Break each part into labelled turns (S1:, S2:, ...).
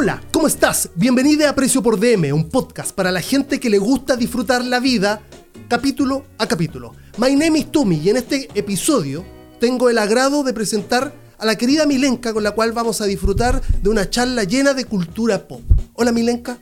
S1: Hola, ¿cómo estás? Bienvenida a Precio por DM, un podcast para la gente que le gusta disfrutar la vida capítulo a capítulo. My name is Tumi y en este episodio tengo el agrado de presentar a la querida Milenka con la cual vamos a disfrutar de una charla llena de cultura pop. Hola Milenka.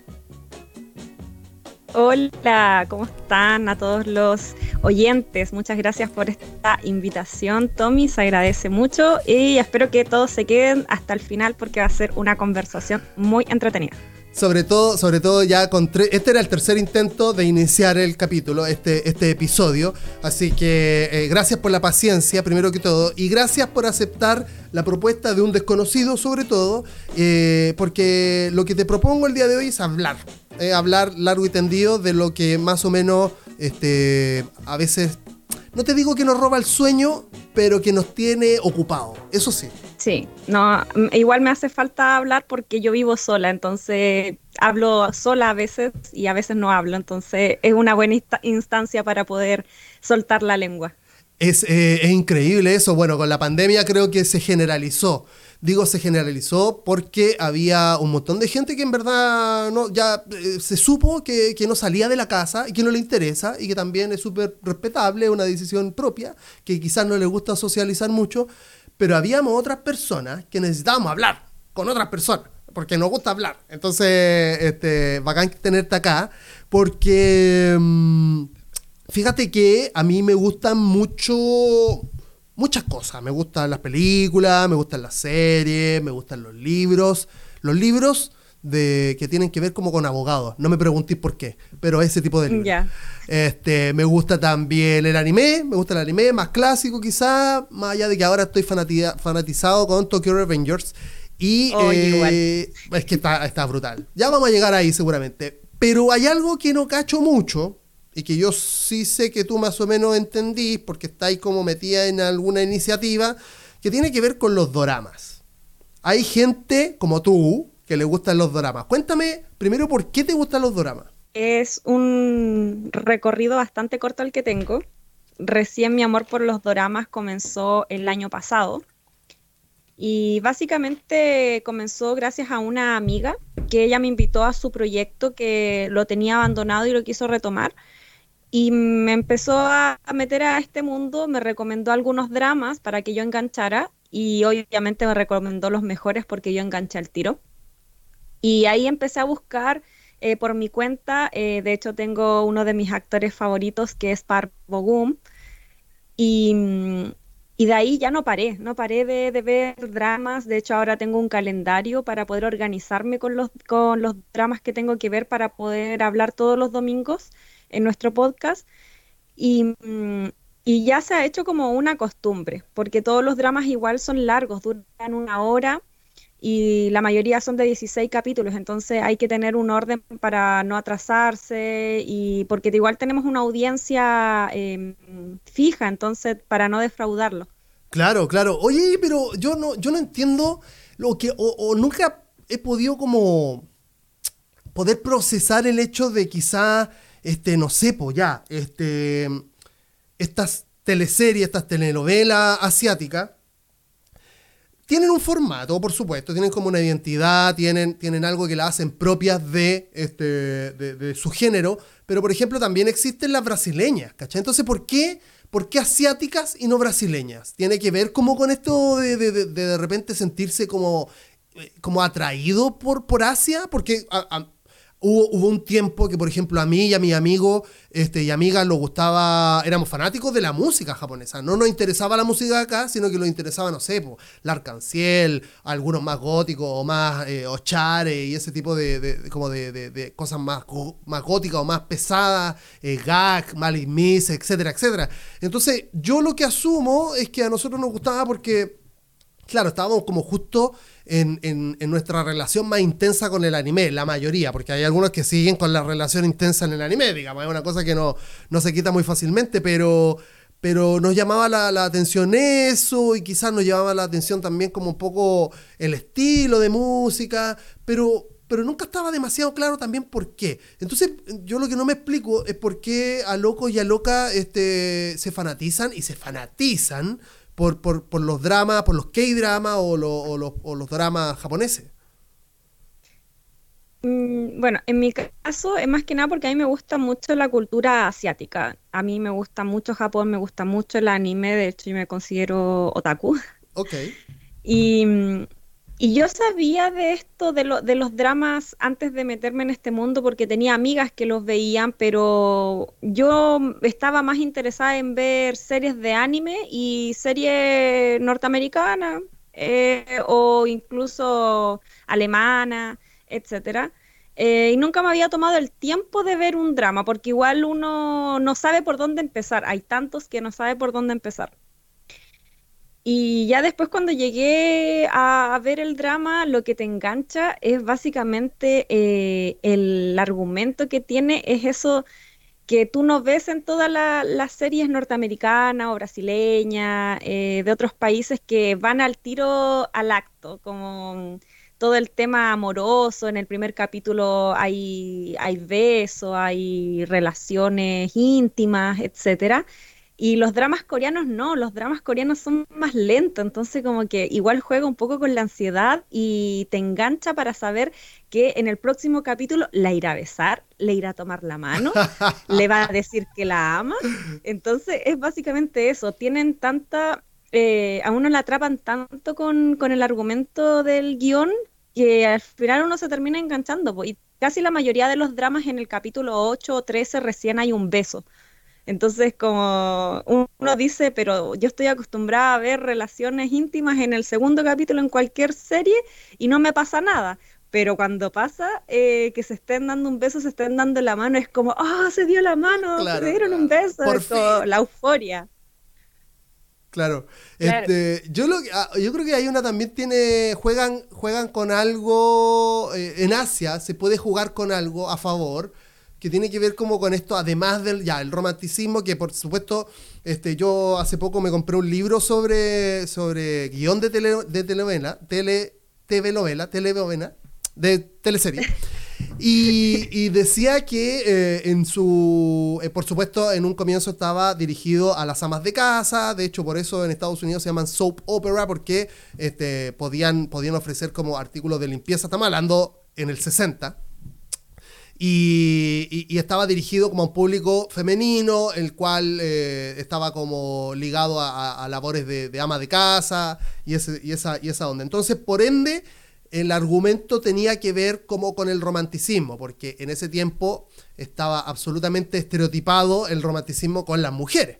S2: Hola, ¿cómo están a todos los oyentes? Muchas gracias por esta invitación, Tommy, se agradece mucho y espero que todos se queden hasta el final porque va a ser una conversación muy entretenida.
S1: Sobre todo, sobre todo ya con tres. Este era el tercer intento de iniciar el capítulo, este, este episodio. Así que eh, gracias por la paciencia, primero que todo. Y gracias por aceptar la propuesta de un desconocido, sobre todo. Eh, porque lo que te propongo el día de hoy es hablar. Eh, hablar largo y tendido de lo que más o menos este, a veces. No te digo que nos roba el sueño, pero que nos tiene ocupado. Eso sí.
S2: Sí, no, igual me hace falta hablar porque yo vivo sola, entonces hablo sola a veces y a veces no hablo, entonces es una buena instancia para poder soltar la lengua.
S1: Es, eh, es, increíble eso. Bueno, con la pandemia creo que se generalizó. Digo se generalizó porque había un montón de gente que en verdad no, ya eh, se supo que, que, no salía de la casa y que no le interesa y que también es súper respetable, una decisión propia, que quizás no le gusta socializar mucho, pero habíamos otras personas que necesitábamos hablar con otras personas, porque nos gusta hablar. Entonces, este, bacán tenerte acá, porque mm, fíjate que a mí me gustan mucho muchas cosas. Me gustan las películas, me gustan las series, me gustan los libros. Los libros de, que tienen que ver como con abogados. No me preguntéis por qué, pero ese tipo de libros. Este, me gusta también el anime, me gusta el anime más clásico quizá, más allá de que ahora estoy fanatizado con Tokyo Revengers. Y eh, es que está, está brutal. Ya vamos a llegar ahí seguramente. Pero hay algo que no cacho mucho, y que yo sí sé que tú más o menos entendís, porque estáis como metida en alguna iniciativa, que tiene que ver con los doramas. Hay gente como tú, que le gustan los doramas. Cuéntame primero por qué te gustan los doramas.
S2: Es un recorrido bastante corto el que tengo. Recién mi amor por los doramas comenzó el año pasado. Y básicamente comenzó gracias a una amiga que ella me invitó a su proyecto que lo tenía abandonado y lo quiso retomar. Y me empezó a, meter a este mundo, me recomendó algunos dramas para que yo enganchara y obviamente me recomendó los mejores porque yo enganché al tiro. Y ahí empecé a buscar eh, por mi cuenta. Eh, de hecho, tengo uno de mis actores favoritos que es Park Bogum. Y, de ahí ya no paré, no paré de, de, ver dramas. De hecho, ahora tengo un calendario para poder organizarme con los, con los dramas que tengo que ver para poder hablar todos los domingos en nuestro podcast. Y, y ya se ha hecho como una costumbre, porque todos los dramas igual son largos, duran una hora y la mayoría son de 16 capítulos, entonces hay que tener un orden para no atrasarse y porque igual tenemos una audiencia em, fija, entonces para no defraudarlo.
S1: Claro, claro. Oye, pero yo no, yo no entiendo lo que, o, nunca he podido como poder procesar el hecho de quizá, este, no sé, ya, este, estas teleseries, estas telenovelas asiáticas, tienen un formato, por supuesto, tienen como una identidad, tienen, tienen algo que la hacen propias de, este, de, su género, pero por ejemplo también existen las brasileñas, ¿cachai? Entonces, ¿por qué, ¿por qué asiáticas y no brasileñas? ¿Tiene que ver como con esto de de, de, repente sentirse como, eh, como atraído por, por Asia? Porque Hubo, un tiempo que, por ejemplo, a mí y a mi amigo este, y amigas nos gustaba, éramos fanáticos de la música japonesa. No nos interesaba la música de acá, sino que nos interesaba, no sé, pues, Larcanciel, algunos más góticos o más eh, y ese tipo de, como de, cosas más, más góticas o más pesadas, eh, Gag, Malice Miss, etcétera, etcétera. Entonces, yo lo que asumo es que a nosotros nos gustaba porque, claro, estábamos como justo en, nuestra relación más intensa con el anime, la mayoría, porque hay algunos que siguen con la relación intensa en el anime, digamos, es una cosa que no, no se quita muy fácilmente, pero, pero nos llamaba la, atención eso y quizás nos llamaba la atención también como un poco el estilo de música, pero, pero nunca estaba demasiado claro también por qué. Entonces, yo lo que no me explico es por qué a locos y a loca este, se fanatizan y se fanatizan por, por, por los dramas, por los K-dramas o, o, los, o, los dramas japoneses.
S2: Mm, bueno, en mi caso es más que nada porque a mí me gusta mucho la cultura asiática. A mí me gusta mucho Japón, me gusta mucho el anime, de hecho yo me considero otaku.
S1: Ok.
S2: Y, y yo sabía de esto, de, lo, de los dramas antes de meterme en este mundo porque tenía amigas que los veían, pero yo estaba más interesada en ver series de anime y series norteamericanas eh, o incluso alemana, etcétera. Eh, y nunca me había tomado el tiempo de ver un drama, porque igual uno no sabe por dónde empezar. Hay tantos que no sabe por dónde empezar. Y ya después cuando llegué a, ver el drama, lo que te engancha es básicamente eh, el argumento que tiene, es eso que tú no ves en todas las series norteamericanas o brasileñas, eh, de otros países que van al tiro al acto, como todo el tema amoroso, en el primer capítulo hay, hay besos, hay relaciones íntimas, etcétera. Y los dramas coreanos no, los dramas coreanos son más lentos, entonces como que igual juega un poco con la ansiedad y te engancha para saber que en el próximo capítulo la irá a besar, le irá a tomar la mano, le va a decir que la ama. Entonces es básicamente eso, tienen tanta, eh, a uno la atrapan tanto con, con el argumento del guion que al final uno se termina enganchando. Y casi la mayoría de los dramas en el capítulo 8 o 13 recién hay un beso. Entonces, como uno dice, pero yo estoy acostumbrada a ver relaciones íntimas en el segundo capítulo en cualquier serie y no me pasa nada. Pero cuando pasa eh, que se estén dando un beso, se estén dando la mano, es como, ¡ah, se dio la mano! se dieron un beso. la euforia.
S1: Claro. Este, yo, lo, ah, yo creo que hay una también tiene. Juegan, juegan con algo. Eh, en Asia se puede jugar con algo a favor que tiene que ver como con esto, además del ya, el romanticismo, que por supuesto, este, yo hace poco me compré un libro sobre, sobre guion de, tele, de telenovela, tele, TV novela, telenovela, de teleserie. Y, decía que eh, en su, eh, por supuesto, en un comienzo estaba dirigido a las amas de casa, de hecho por eso en Estados Unidos se llaman soap opera, porque este, podían, podían ofrecer como artículos de limpieza, estamos hablando en el 60, y, estaba dirigido como a un público femenino, el cual eh, estaba como ligado a, labores de, ama de casa y, ese, y, esa, y esa onda. Entonces, por ende, el argumento tenía que ver como con el romanticismo, porque en ese tiempo estaba absolutamente estereotipado el romanticismo con las mujeres.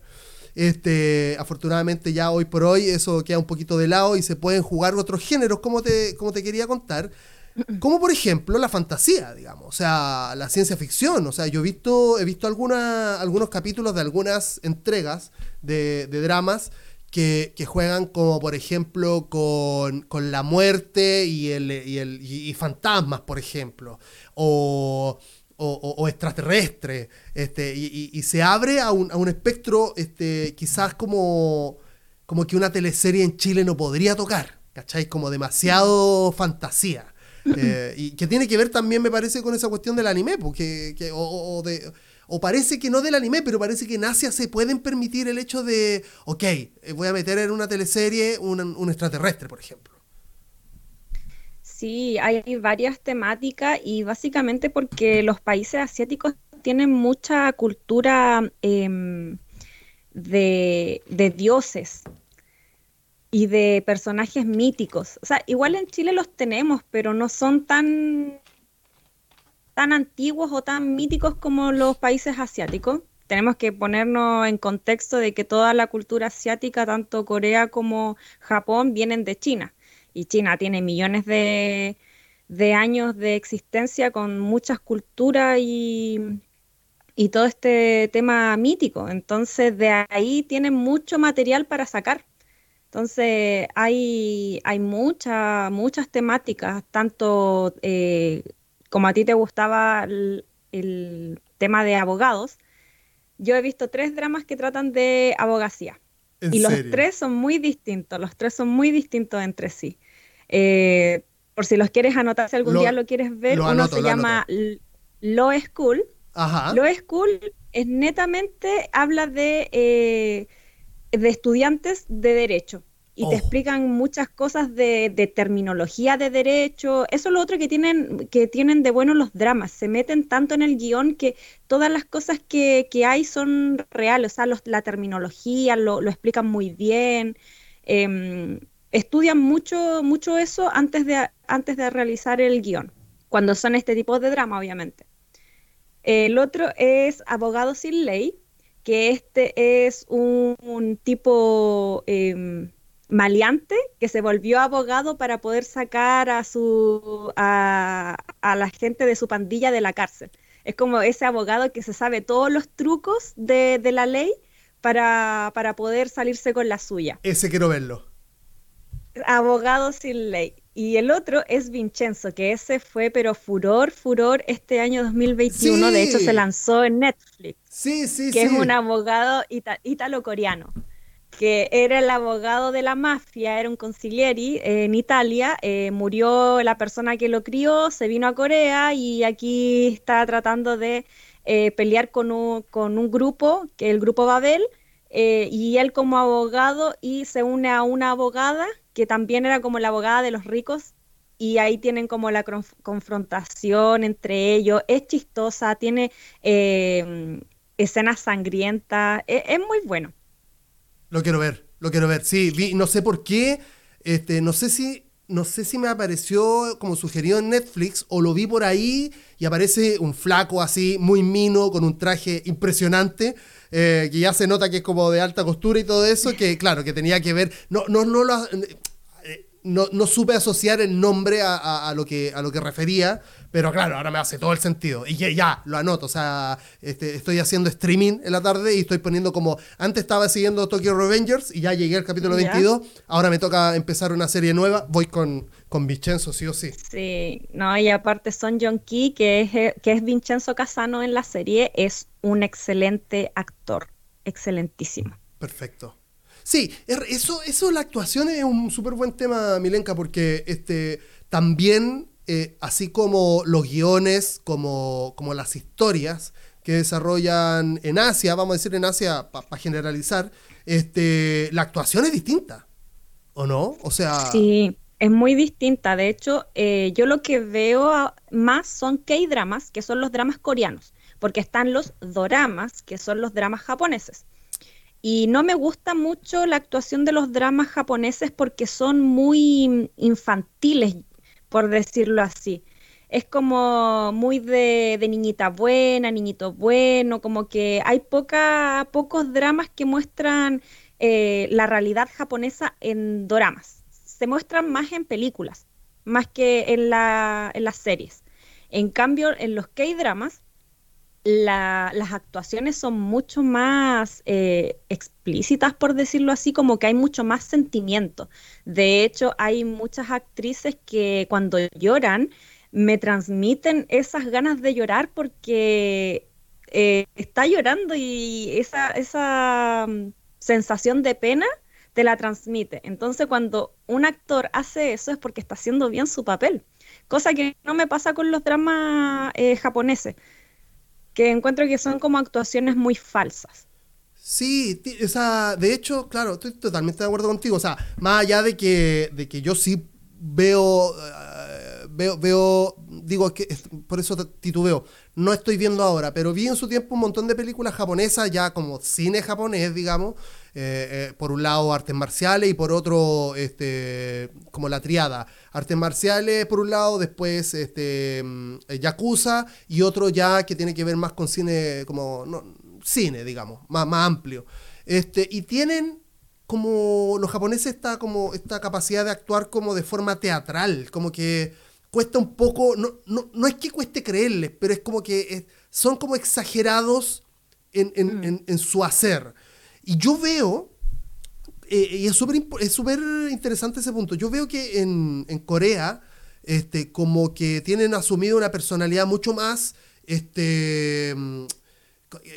S1: Este, afortunadamente ya hoy por hoy eso queda un poquito de lado y se pueden jugar otros géneros, como te, como te quería contar. Como por ejemplo la fantasía, digamos, o sea, la ciencia ficción. O sea, yo he visto, he visto alguna, algunos capítulos de algunas entregas de, dramas que, juegan como por ejemplo con, la muerte y, el, y, el, y fantasmas, por ejemplo. O, o, extraterrestre. Este, y, se abre a un, a un espectro este, quizás como, como que una teleserie en Chile no podría tocar. ¿Cachai? Como demasiado fantasía. Eh, y que tiene que ver también, me parece, con esa cuestión del anime, porque, o, parece que no del anime, pero parece que en Asia se pueden permitir el hecho de, ok, eh, voy a meter en una teleserie un, extraterrestre, por ejemplo.
S2: Sí, hay varias temáticas y básicamente porque los países asiáticos tienen mucha cultura em, de dioses y de personajes míticos. O sea, igual en Chile los tenemos, pero no son tan, tan antiguos o tan míticos como los países asiáticos. Tenemos que ponernos en contexto de que toda la cultura asiática, tanto Corea como Japón, vienen de China. Y China tiene millones de, de años de existencia con muchas culturas y, y todo este tema mítico. Entonces, de ahí tienen mucho material para sacar. Entonces, hay, hay muchas, muchas temáticas, tanto eh, como a ti te gustaba el, tema de abogados, yo he visto tres dramas que tratan de abogacía. Y los tres son muy distintos, los tres son muy distintos entre sí. Eh, por si los quieres anotar, si algún día lo quieres ver, uno se llama Law School. Ajá. Law School es netamente, habla de, eh, de estudiantes de derecho y te oh. explican muchas cosas de, terminología de derecho. Eso es lo otro que tienen, que tienen de bueno los dramas. Se meten tanto en el guion que todas las cosas que, hay son reales. O sea, la terminología lo, explican muy bien. Em, estudian mucho, mucho eso antes de, antes de realizar el guion, cuando son este tipo de drama, obviamente. El otro es Abogado sin Ley, que este es un, tipo em, maleante que se volvió abogado para poder sacar a su a, la gente de su pandilla de la cárcel. Es como ese abogado que se sabe todos los trucos de, la ley para, para, poder salirse con la suya.
S1: Ese quiero verlo.
S2: Abogado sin ley. Y el otro es Vincenzo, que ese fue pero furor, furor este año 2021. De hecho, se lanzó en Netflix.
S1: Sí, sí,
S2: que es un abogado italo-coreano que era el abogado de la mafia, era un consiglieri en Italia, eh, murió la persona que lo crió, se vino a Corea y aquí está tratando de eh, pelear con un, con un, grupo, que el grupo Babel, eh, y él como abogado y se une a una abogada que también era como la abogada de los ricos y ahí tienen como la confrontación entre ellos, es chistosa, tiene escenas sangrientas, e-, es muy bueno.
S1: Lo quiero ver, lo quiero ver. Sí, vi, no sé por qué, este, no sé si no sé si me apareció como sugerido en Netflix o lo vi por ahí y aparece un flaco así, muy mino, con un traje impresionante, eh, que ya se nota que es como de alta costura y todo eso, que claro, que tenía que ver, no, no, no lo, no, no, supe asociar el nombre a, a, lo que, a lo que refería, pero claro, ahora me hace todo el sentido. Y ya, ya lo anoto, o sea, este, estoy haciendo streaming en la tarde y estoy poniendo como, antes estaba siguiendo Tokyo Revengers y ya llegué al capítulo 22, ahora me toca empezar una serie nueva, voy con, con Vincenzo, sí o sí.
S2: Sí, no, y aparte Son John Key, que es, eh, que es Vincenzo Casano en la serie, es un excelente actor, excelentísimo.
S1: Perfecto. Sí, eso, eso la actuación es un súper buen tema, Milenka, porque este, también, eh, así como los guiones, como, como las historias que desarrollan en Asia, vamos a decir en Asia para generalizar, este, la actuación es distinta, ¿o no? O sea...
S2: Sí, es muy distinta. De hecho, eh, yo lo que veo más son K-dramas, que son los dramas coreanos, porque están los doramas, que son los dramas japoneses. Y no me gusta mucho la actuación de los dramas japoneses porque son muy infantiles, por decirlo así. Es como muy de, niñita buena, niñito bueno, como que hay poca, pocos dramas que muestran eh, la realidad japonesa en dramas. Se muestran más en películas, más que en, la, en las series. En cambio, en los K-dramas las actuaciones son mucho más eh, explícitas, por decirlo así, como que hay mucho más sentimiento. De hecho, hay muchas actrices que cuando lloran me transmiten esas ganas de llorar porque eh, está llorando y esa, esa mm, sensación de pena te la transmite. Entonces, cuando un actor hace eso es porque está haciendo bien su papel, cosa que no me pasa con los dramas eh, japoneses que encuentro que son como actuaciones muy falsas.
S1: Sí, o sea, de hecho, claro, estoy totalmente de acuerdo contigo. O sea, más allá de que, de que yo sí veo, veo, veo, digo que por eso titubeo, no estoy viendo ahora, pero vi en su tiempo un montón de películas japonesas, ya como cine japonés, digamos, eh, eh, por un lado artes marciales y por otro, este, como la triada, artes marciales por un lado, después este, mm, Yakuza y otro ya que tiene que ver más con cine, como cine, digamos, más, más amplio. Este, y tienen como los japoneses esta, como esta capacidad de actuar como de forma teatral, como que cuesta un poco, no, no, no es que cueste creerles, pero es como que son como exagerados en, en, mm. en, en su hacer. Y yo veo, eh, y es súper es interesante ese punto, yo veo que en, Corea, este, como que tienen asumido una personalidad mucho más, este,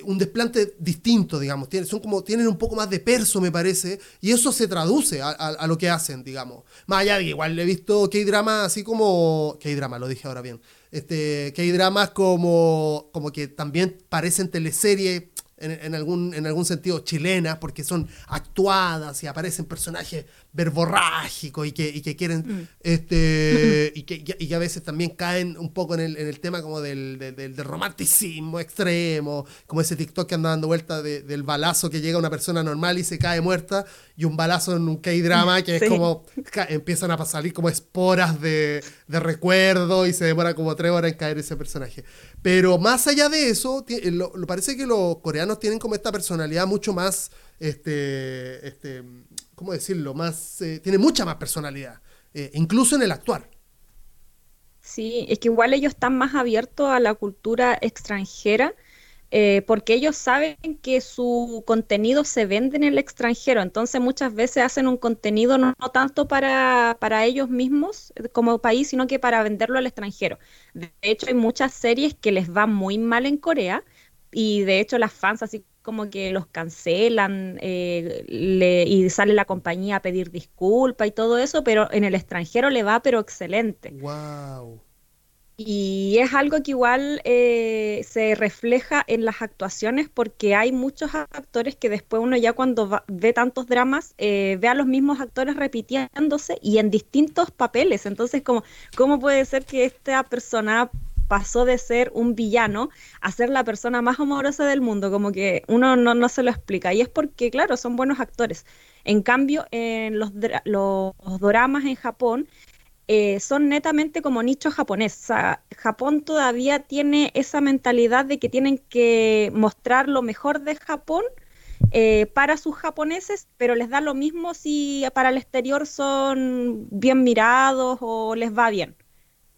S1: un desplante distinto, digamos, tienen, son como, tienen un poco más de perso, me parece, y eso se traduce a, lo que hacen, digamos. Más allá de que igual he visto K-drama así como, K-drama, lo dije ahora bien, este, K-dramas como, como que también parecen teleseries en, algún, en algún sentido chilenas, porque son actuadas y aparecen personajes verborrágicos y que, y que quieren, mm. este, y, que, y, que, a veces también caen un poco en el, en el tema como del, del, del, romanticismo extremo, como ese TikTok que anda dando vuelta del balazo que llega a una persona normal y se cae muerta, y un balazo en un K-drama que es como, empiezan a salir como esporas de, de recuerdo y se demora como tres horas en caer ese personaje. Pero más allá de eso, lo, parece que los coreanos tienen como esta personalidad mucho más, este, este ¿cómo decirlo? Más, eh, tiene mucha más personalidad, eh, incluso en el actuar.
S2: Sí, es que igual ellos están más abiertos a la cultura extranjera eh, porque ellos saben que su contenido se vende en el extranjero, entonces muchas veces hacen un contenido no, tanto para, para, ellos mismos eh, como país, sino que para venderlo al extranjero. De hecho, hay muchas series que les va muy mal en Corea y de hecho las fans así como que los cancelan eh, y sale la compañía a pedir disculpas y todo eso, pero en el extranjero le va pero excelente.
S1: Wow.
S2: Y es algo que igual eh, se refleja en las actuaciones porque hay muchos actores que después uno ya cuando ve tantos dramas eh, ve a los mismos actores repitiéndose y en distintos papeles. Entonces, como, ¿cómo puede ser que esta persona pasó de ser un villano a ser la persona más amorosa del mundo? Como que uno no, no se lo explica. Y es porque, claro, son buenos actores. En cambio, en los, los dramas en Japón eh, son netamente como nicho japonés. O sea, Japón todavía tiene esa mentalidad de que tienen que mostrar lo mejor de Japón eh, para sus japoneses, pero les da lo mismo si para el exterior son bien mirados o les va bien.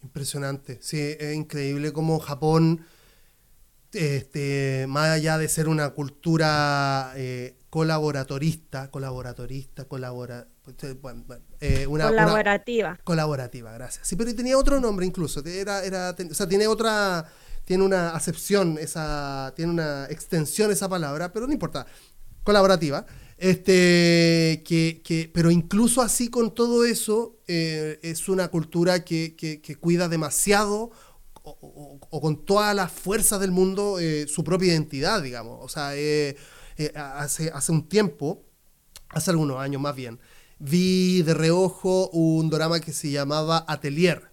S1: Impresionante, sí, es increíble cómo Japón, este, más allá de ser una cultura eh, colaboratorista, colaboratorista, colabora, eh,
S2: eh, una, colaborativa.
S1: colaborativa, gracias. Sí, pero tenía otro nombre incluso, era, era, o sea, tiene otra, tiene una acepción, esa, tiene una extensión esa palabra, pero no importa, colaborativa. Este, que, que, pero incluso así con todo eso, eh, es una cultura que, que cuida demasiado o, o, con todas las fuerzas del mundo su propia identidad, digamos. O sea, eh, hace, hace un tiempo, hace algunos años más bien, vi de reojo un drama que se llamaba Atelier,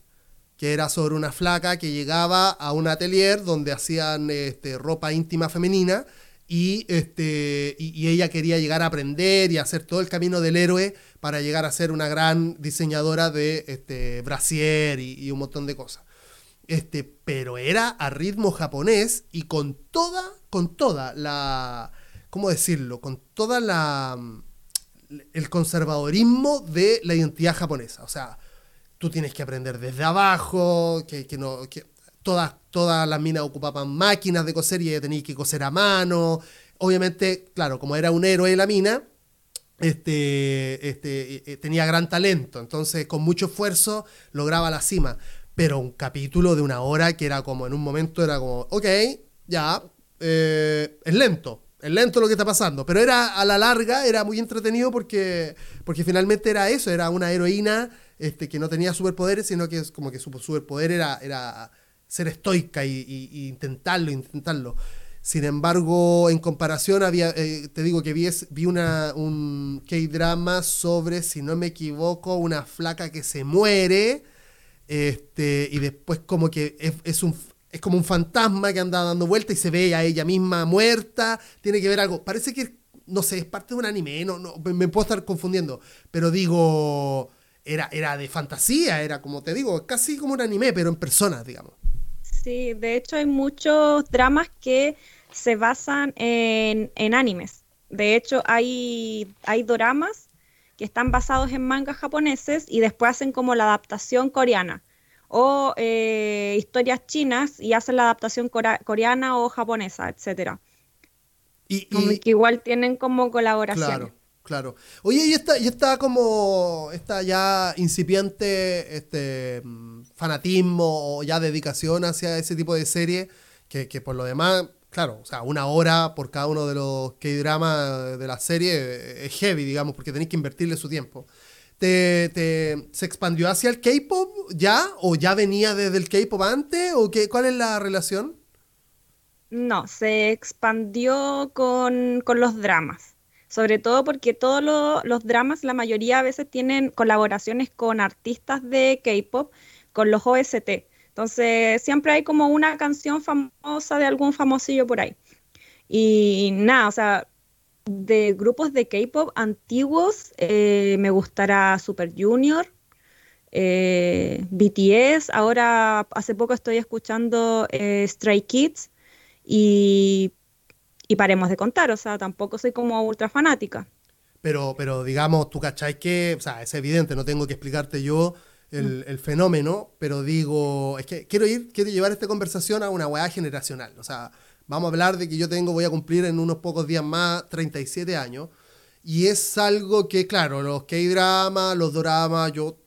S1: que era sobre una flaca que llegaba a un atelier donde hacían este, ropa íntima femenina y, este, y, ella quería llegar a aprender y hacer todo el camino del héroe para llegar a ser una gran diseñadora de este, brasier y, y un montón de cosas. Este, pero era a ritmo japonés y con toda, con toda la, ¿cómo decirlo? Con toda la el conservadorismo de la identidad japonesa. O sea, tú tienes que aprender desde abajo, que, no, que todas, todas las minas ocupaban máquinas de coser y ella tenía que coser a mano. Obviamente, claro, como era un héroe de la mina, este, este, eh, tenía gran talento, entonces con mucho esfuerzo lograba la cima. Pero un capítulo de una hora que era como en un momento era como, ok, ya, eh, es lento, es lento lo que está pasando, pero era a la larga, era muy entretenido porque, porque finalmente era eso, era una heroína este, que no tenía superpoderes, sino que es como que su superpoder era, era ser estoica y, intentarlo, intentarlo. Sin embargo, en comparación, había, eh, te digo que vi, vi una, un K-drama sobre, si no me equivoco, una flaca que se muere, este, y después como que es, es un, es como un fantasma que anda dando vuelta y se ve a ella misma muerta. Tiene que ver algo. Parece que, no sé, es parte de un anime, no, no me puedo estar confundiendo. Pero digo, era, era de fantasía, era como te digo, casi como un anime, pero en personas, digamos.
S2: Sí, de hecho hay muchos dramas que se basan en, en animes. De hecho, hay, hay que están basados en mangas japoneses y después hacen como la adaptación coreana o eh, historias chinas y hacen la adaptación coreana o japonesa, etcétera. Y, que igual tienen como colaboración.
S1: Claro, claro. Oye, y está, y está como esta ya incipiente este fanatismo o ya dedicación hacia ese tipo de serie, que, que por lo demás, claro, o sea, una hora por cada uno de los K-dramas de la serie es heavy, digamos, porque tenéis que invertirle su tiempo te, se expandió hacia el K-pop ya? ¿O ya venía desde el K-pop antes? ¿O qué, cuál es la relación?
S2: No, se expandió con, los dramas. Sobre todo porque todos los dramas, la mayoría a veces tienen colaboraciones con artistas de K-pop, con los OST. Entonces, siempre hay como una canción famosa de algún famosillo por ahí. Y nada, o sea, de grupos de K-pop antiguos, eh, me gustará Super Junior, eh, BTS, ahora hace poco estoy escuchando eh, Stray Kids y, paremos de contar, o sea, tampoco soy como ultra fanática.
S1: Pero, pero digamos, tú cachai que, o sea, es evidente, no tengo que explicarte yo el, mm. el, fenómeno, pero digo, es que quiero ir, quiero llevar esta conversación a una weá generacional, o sea, Vamos a hablar de que yo tengo, voy a cumplir en unos pocos días más 37 años. Y es algo que, claro, los K-dramas, los doramas, yo,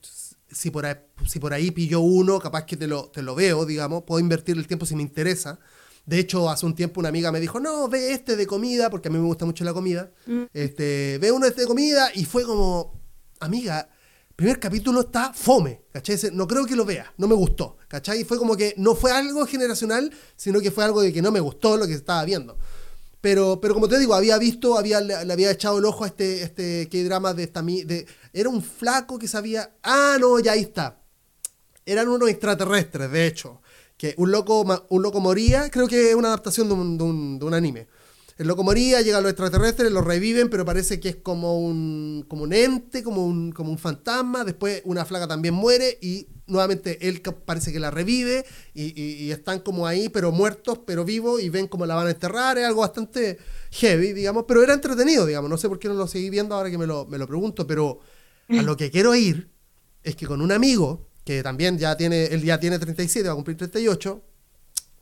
S1: si por, ahí, si por ahí pillo uno, capaz que te lo, te lo veo, digamos, puedo invertir el tiempo si me interesa. De hecho, hace un tiempo una amiga me dijo, no, ve este de comida, porque a mí me gusta mucho la comida. Mm. Este, ve uno este de comida y fue como, amiga, primer capítulo está fome, ¿cachai? No creo que lo vea, no me gustó, ¿cachai? Fue como que no fue algo generacional, sino que fue algo de que no me gustó lo que estaba viendo. Pero, pero como te digo, había visto, había, le, había echado el ojo a este, este drama de esta... De, era un flaco que sabía... Ah, no, ya ahí está. Eran unos extraterrestres, de hecho. Que un loco, un loco moría, creo que es una adaptación de un, de un, de un anime el loco moría, llegan los extraterrestres, lo reviven, pero parece que es como un, como un ente, como un, como un fantasma. Después una flaca también muere y nuevamente él parece que la revive y, están como ahí, pero muertos, pero vivos y ven cómo la van a enterrar. Es algo bastante heavy, digamos, pero era entretenido, digamos. No sé por qué no lo seguí viendo ahora que me lo, me lo pregunto, pero a lo que quiero ir es que con un amigo que también ya tiene, él ya tiene 37, va a cumplir 38,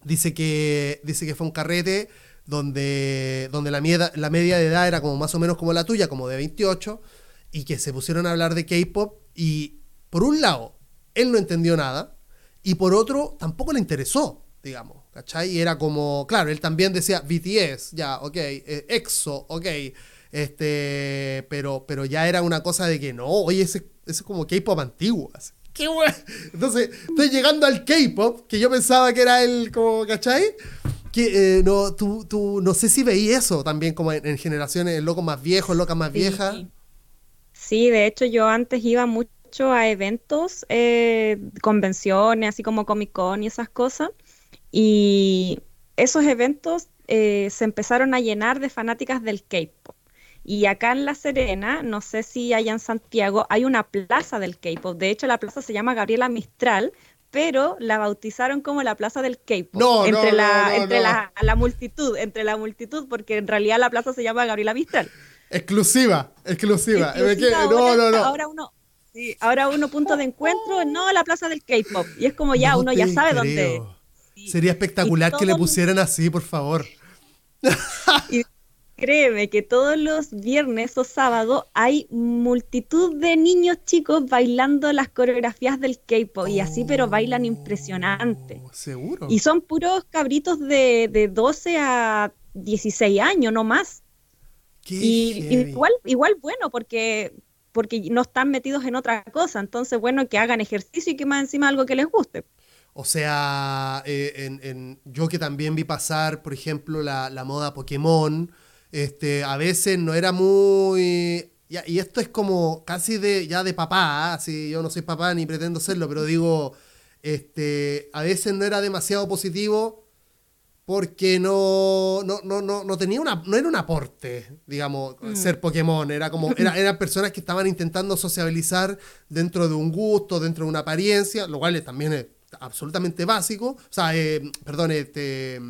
S1: dice que, dice que fue un carrete donde, donde la, media, la media de edad era como más o menos como la tuya, como de 28, y que se pusieron a hablar de K-pop y por un lado, él no entendió nada, y por otro, tampoco le interesó, digamos, ¿cachai? Y era como, claro, él también decía BTS, ya, ok, eh, EXO, ok, este, pero, pero ya era una cosa de que no, oye, ese, es como K-pop antiguo, ¡Qué bueno! Entonces, estoy llegando al K-pop, que yo pensaba que era el, como, ¿cachai? Que eh, no, tú, tú, no sé si veí eso también como en, generaciones, el loco más viejo, loca más vieja.
S2: Sí, de hecho yo antes iba mucho a eventos, eh, convenciones, así como Comic Con y esas cosas. Y esos eventos eh, se empezaron a llenar de fanáticas del K-pop. Y acá en La Serena, no sé si allá en Santiago, hay una plaza del K-pop. De hecho, la plaza se llama Gabriela Mistral, pero la bautizaron como la plaza del K-pop. entre la, entre la, multitud, entre la multitud, porque en realidad la plaza se llama Gabriela Mistral.
S1: Exclusiva, exclusiva. no, no, no.
S2: Ahora uno, sí, ahora uno punto de encuentro, no la plaza del K-pop. Y es como ya, uno ya sabe dónde.
S1: Sería espectacular que le pusieran así, por favor.
S2: y Créeme que todos los viernes o sábados hay multitud de niños chicos bailando las coreografías del K-pop y así, pero bailan impresionante.
S1: Oh, seguro.
S2: Y son puros cabritos de, de 12 a 16 años, no más. y igual, igual bueno, porque, porque no están metidos en otra cosa. Entonces, bueno, que hagan ejercicio y que más encima algo que les guste.
S1: O sea, eh, en, yo que también vi pasar, por ejemplo, la, la moda Pokémon este, a veces no era muy... y esto es como casi de ya de papá, así ¿ah? yo no soy papá ni pretendo serlo, pero digo, este, a veces no era demasiado positivo porque no, no, no, no, tenía una, no era un aporte, digamos, mm. ser Pokémon. Era como, era, eran personas que estaban intentando sociabilizar dentro de un gusto, dentro de una apariencia, lo cual también es absolutamente básico. O sea, eh, perdón, este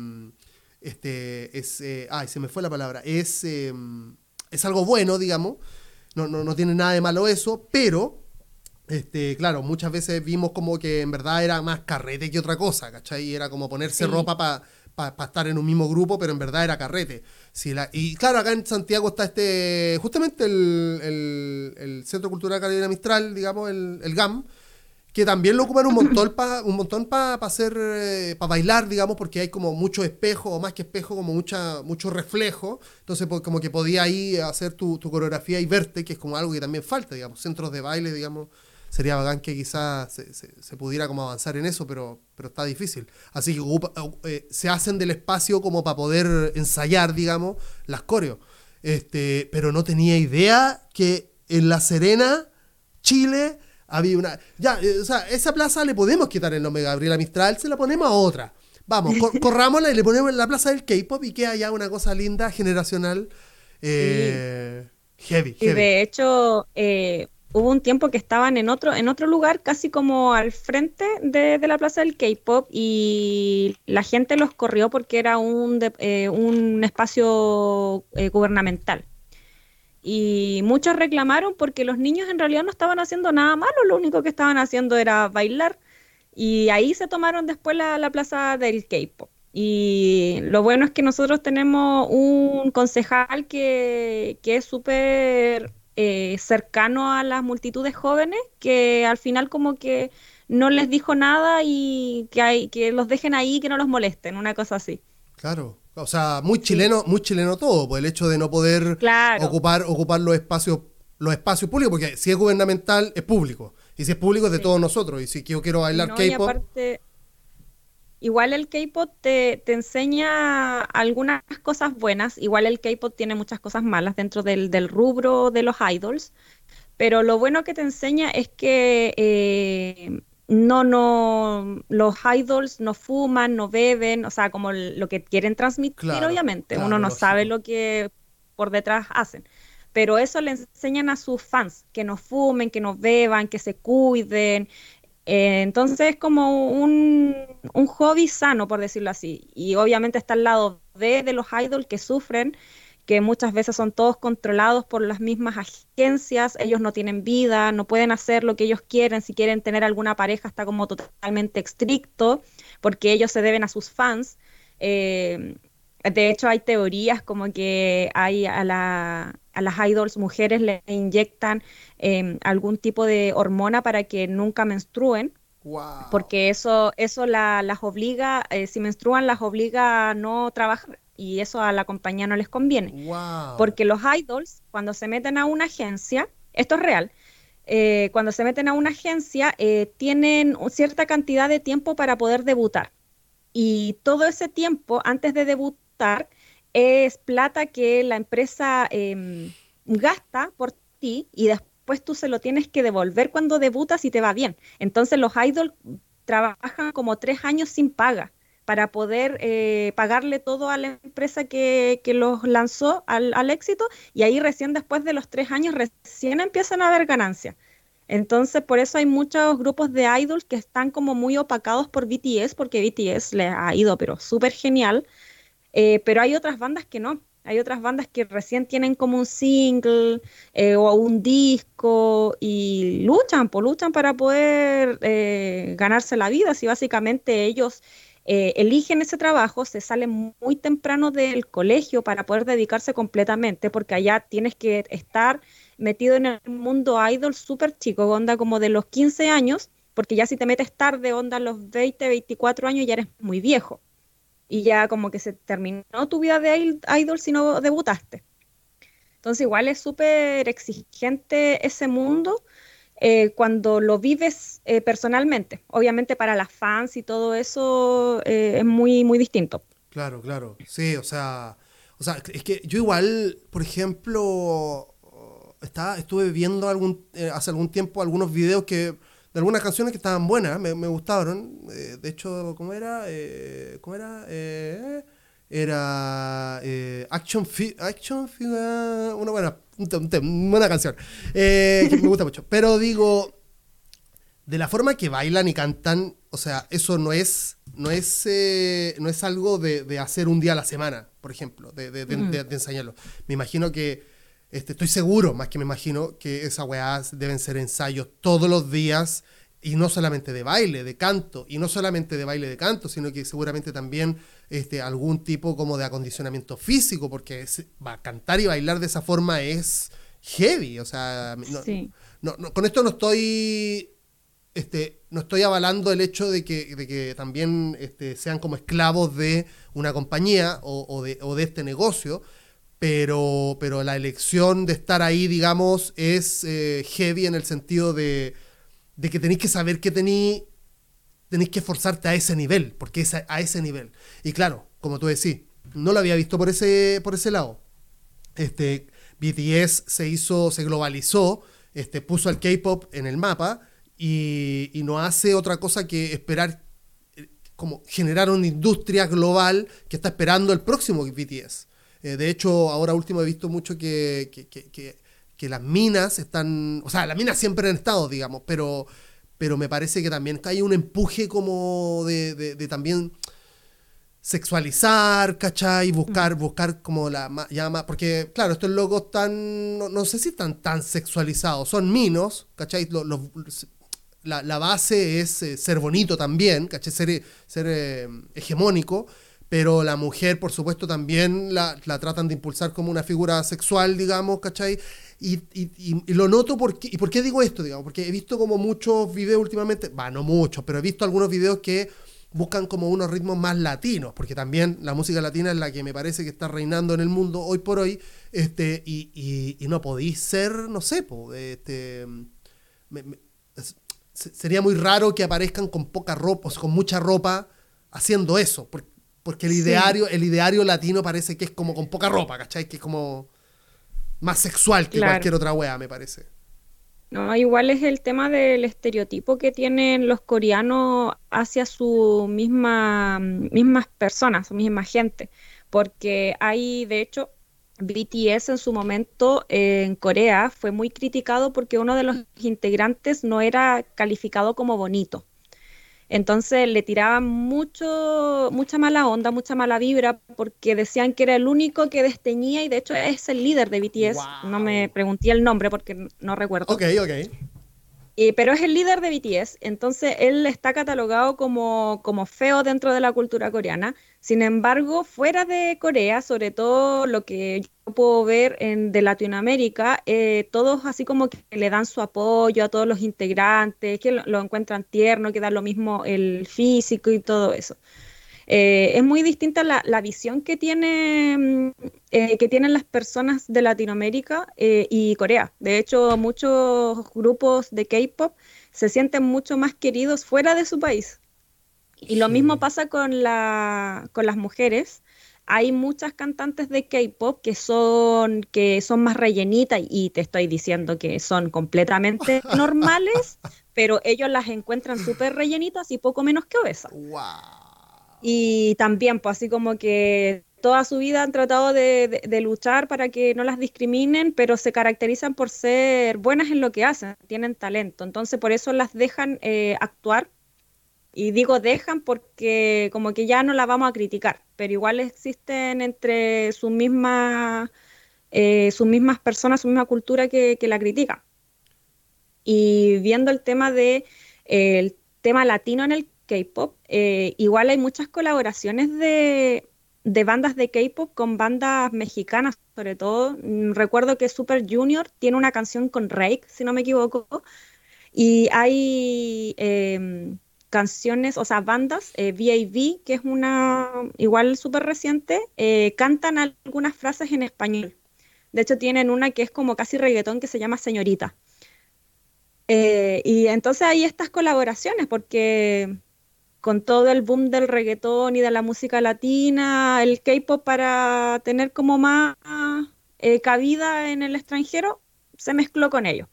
S1: este, es, eh, ay, se me fue la palabra, es, em, es algo bueno, digamos, no, no, no, tiene nada de malo eso, pero, este, claro, muchas veces vimos como que en verdad era más carrete que otra cosa, ¿cachai? Era como ponerse ropa para estar en un mismo grupo, pero en verdad era carrete. la, y claro, acá en Santiago está este, justamente el, el, el Centro Cultural Carolina Mistral, digamos, el, el GAM, que también lo ocupan un montón para un montón para hacer eh, para bailar digamos porque hay como mucho espejo o más que espejo como mucha mucho reflejo entonces pues, como que podía ahí hacer tu, coreografía y verte que es como algo que también falta digamos centros de baile digamos sería bacán que quizás se, pudiera como avanzar en eso, pero, pero está difícil. Así que eh, se hacen del espacio como para poder ensayar, digamos, las coreos. Este, pero no tenía idea que en La Serena, Chile, había una... Ya, eh, o sea, esa plaza le podemos quitar el nombre Gabriela Mistral, se la ponemos a otra. Vamos, corrámosla y le ponemos en la plaza del K-pop y queda ya una cosa linda, generacional. Eh, heavy,
S2: Y de hecho, eh, hubo un tiempo que estaban en otro, en otro lugar, casi como al frente de, la plaza del K-pop, y la gente los corrió porque era un, un espacio gubernamental. Y muchos reclamaron porque los niños en realidad no estaban haciendo nada malo, lo único que estaban haciendo era bailar. Y ahí se tomaron después la, plaza del K-pop. Y lo bueno es que nosotros tenemos un concejal que, es súper eh, cercano a las multitudes jóvenes, que al final como que no les dijo nada y que, hay, que los dejen ahí, que no los molesten, una cosa así.
S1: Claro, o sea, muy chileno, muy chileno todo, por el hecho de no poder ocupar, ocupar los espacios, los espacios públicos, porque si es gubernamental, es público. Y si es público, es de todos nosotros. Y si yo quiero bailar K-pop.
S2: Igual el K-pop te, te, enseña algunas cosas buenas, igual el K-pop tiene muchas cosas malas dentro del, del, rubro de los idols, pero lo bueno que te enseña es que eh, no, no, los idols no fuman, no beben, o sea, como lo que quieren transmitir, obviamente. Uno no sabe lo que por detrás hacen. Pero eso le enseñan a sus fans, que no fumen, que no beban, que se cuiden. Eh, entonces es como un, un hobby sano, por decirlo así. Y obviamente está al lado B de los idols que sufren que muchas veces son todos controlados por las mismas agencias, ellos no tienen vida, no pueden hacer lo que ellos quieren, si quieren tener alguna pareja está como totalmente estricto, porque ellos se deben a sus fans. Eh, de hecho, hay teorías como que hay a, las idols mujeres le inyectan em, algún tipo de hormona para que nunca menstruen. Porque eso, eso las obliga, eh, si menstruan, las obliga a no trabajar y eso a la compañía no les conviene. Porque los idols, cuando se meten a una agencia, esto es real, eh, cuando se meten a una agencia, eh, tienen cierta cantidad de tiempo para poder debutar. Y todo ese tiempo, antes de debutar, es plata que la empresa em, gasta por ti y después tú se lo tienes que devolver cuando debutas y te va bien. Entonces los idols trabajan como tres años sin paga para poder eh, pagarle todo a la empresa que, los lanzó al, éxito y ahí recién después de los tres años recién empiezan a haber ganancias. Entonces, por eso hay muchos grupos de idols que están como muy opacados por BTS, porque BTS le ha ido, pero súper genial. Eh, pero hay otras bandas que no. Hay otras bandas que recién tienen como un single eh, o un disco y luchan, pues luchan para poder ganarse la vida. Si básicamente ellos eh, eligen ese trabajo, se salen muy temprano del colegio para poder dedicarse completamente, porque allá tienes que estar metido en el mundo idol súper chico, onda como de los 15 años, porque ya si te metes tarde, onda a los 20, 24 años, ya eres muy viejo. Y ya como que se terminó tu vida de idol si no debutaste. Entonces igual es súper exigente ese mundo eh, cuando lo vives eh, personalmente. Obviamente para las fans y todo eso eh, es muy, muy distinto.
S1: Claro, claro. Sí, o sea, o sea, es que yo igual, por ejemplo, estaba, estuve viendo algún, hace algún tiempo algunos videos que de algunas canciones que estaban buenas, me, gustaron. de hecho, ¿cómo era? ¿Cómo era? era Action, Action una buena buena canción. Eh, me gusta mucho. Pero digo, de la forma que bailan y cantan, o sea, eso no es, no es, eh, no es algo de, hacer un día a la semana, por ejemplo, de, de, enseñarlo. Me imagino que, este, estoy seguro, más que me imagino, que esas weas deben ser ensayos todos los días y no solamente de baile, de canto, y no solamente de baile de canto, sino que seguramente también este, algún tipo como de acondicionamiento físico, porque va, cantar y bailar de esa forma es heavy, o sea, no, con esto no estoy, este, no estoy avalando el hecho de que, de que también este, sean como esclavos de una compañía o, de, o de este negocio, pero, pero la elección de estar ahí, digamos, es eh, heavy en el sentido de de que tenéis que saber que tenéis, tenéis que esforzarte a ese nivel, porque es a, ese nivel. Y claro, como tú decís, no lo había visto por ese, por ese lado. Este, BTS se hizo, se globalizó, este, puso al K-pop en el mapa y, no hace otra cosa que esperar, eh, como generar una industria global que está esperando el próximo BTS. Eh, de hecho, ahora último he visto mucho que, que, que, las minas están, o sea, las minas siempre han estado, digamos, pero, pero me parece que también hay un empuje como de, de, también sexualizar, ¿cachai? Buscar, buscar como la llama, porque claro, estos logos están, no, sé si están tan sexualizados, son minos, ¿cachai? la, la, base es eh, ser bonito también, ¿cachai? Ser, ser eh, hegemónico, pero la mujer, por supuesto, también la, la, tratan de impulsar como una figura sexual, digamos, ¿cachai? Y, y, y, lo noto porque, ¿y por qué digo esto, digamos? Porque he visto como muchos videos últimamente, va, no muchos, pero he visto algunos videos que buscan como unos ritmos más latinos, porque también la música latina es la que me parece que está reinando en el mundo hoy por hoy, este, y, y no podéis ser, no sé, este, sería muy raro que aparezcan con poca ropa, o con mucha ropa, haciendo eso, porque porque el ideario, el ideario latino parece que es como con poca ropa, ¿cachai? Que es como más sexual que cualquier otra wea, me parece.
S2: No, igual es el tema del estereotipo que tienen los coreanos hacia su misma, mismas personas, su misma gente. Porque hay, de hecho, BTS en su momento en Corea fue muy criticado porque uno de los integrantes no era calificado como bonito. Entonces le tiraban mucho, mucha mala onda, mucha mala vibra, porque decían que era el único que desteñía y de hecho es el líder de BTS. No me pregunté el nombre porque no recuerdo.
S1: Ok, ok.
S2: Eh, pero es el líder de BTS, entonces él está catalogado como, como feo dentro de la cultura coreana. Sin embargo, fuera de Corea, sobre todo lo que yo puedo ver en, de Latinoamérica, eh, todos así como que le dan su apoyo a todos los integrantes, que lo, lo encuentran tierno, que da lo mismo el físico y todo eso. Eh, es muy distinta la, visión que, tiene, mm, eh, que tienen las personas de Latinoamérica eh, y Corea. De hecho, muchos grupos de K-pop se sienten mucho más queridos fuera de su país. Y lo mismo pasa con, la, con las mujeres. Hay muchas cantantes de K-pop que son, que son más rellenitas y te estoy diciendo que son completamente normales, pero ellos las encuentran súper rellenitas y poco menos que obesas.
S1: Wow.
S2: Y también, pues así como que toda su vida han tratado de, luchar para que no las discriminen, pero se caracterizan por ser buenas en lo que hacen, tienen talento. Entonces por eso las dejan eh, actuar. Y digo dejan porque como que ya no las vamos a criticar, pero igual existen entre sus mismas, eh, sus mismas personas, su misma cultura que, la critica. Y viendo el tema de el tema latino en el K-pop. Eh, igual hay muchas colaboraciones de, bandas de K-pop con bandas mexicanas, sobre todo. Mm, recuerdo que Super Junior tiene una canción con Rake, si no me equivoco. Y hay em, canciones, o sea, bandas, eh, VAV, que es una igual súper reciente, eh, cantan algunas frases en español. De hecho, tienen una que es como casi reggaetón que se llama Señorita. y entonces hay estas colaboraciones, porque con todo el boom del reggaetón y de la música latina, el K-pop para tener como más eh, cabida en el extranjero, se mezcló con ello.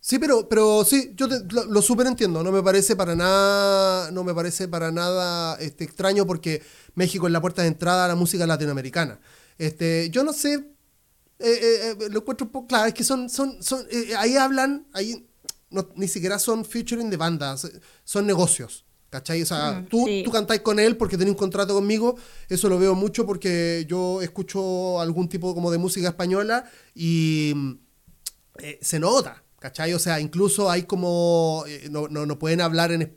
S1: Sí, pero, pero sí, yo lo, lo súper entiendo, no me parece para nada, no me parece para nada este, extraño porque México es la puerta de entrada a la música latinoamericana. Este, yo no sé, eh, eh, lo encuentro un poco claro, es que son, son, son ahí hablan, ahí ni siquiera son featuring de bandas, son negocios. ¿Cachai? O sea, mm, tú, tú cantáis con él porque tenés un contrato conmigo, eso lo veo mucho porque yo escucho algún tipo como de música española y eh, se nota, ¿cachai? O sea, incluso hay como, eh, no, no, pueden hablar en,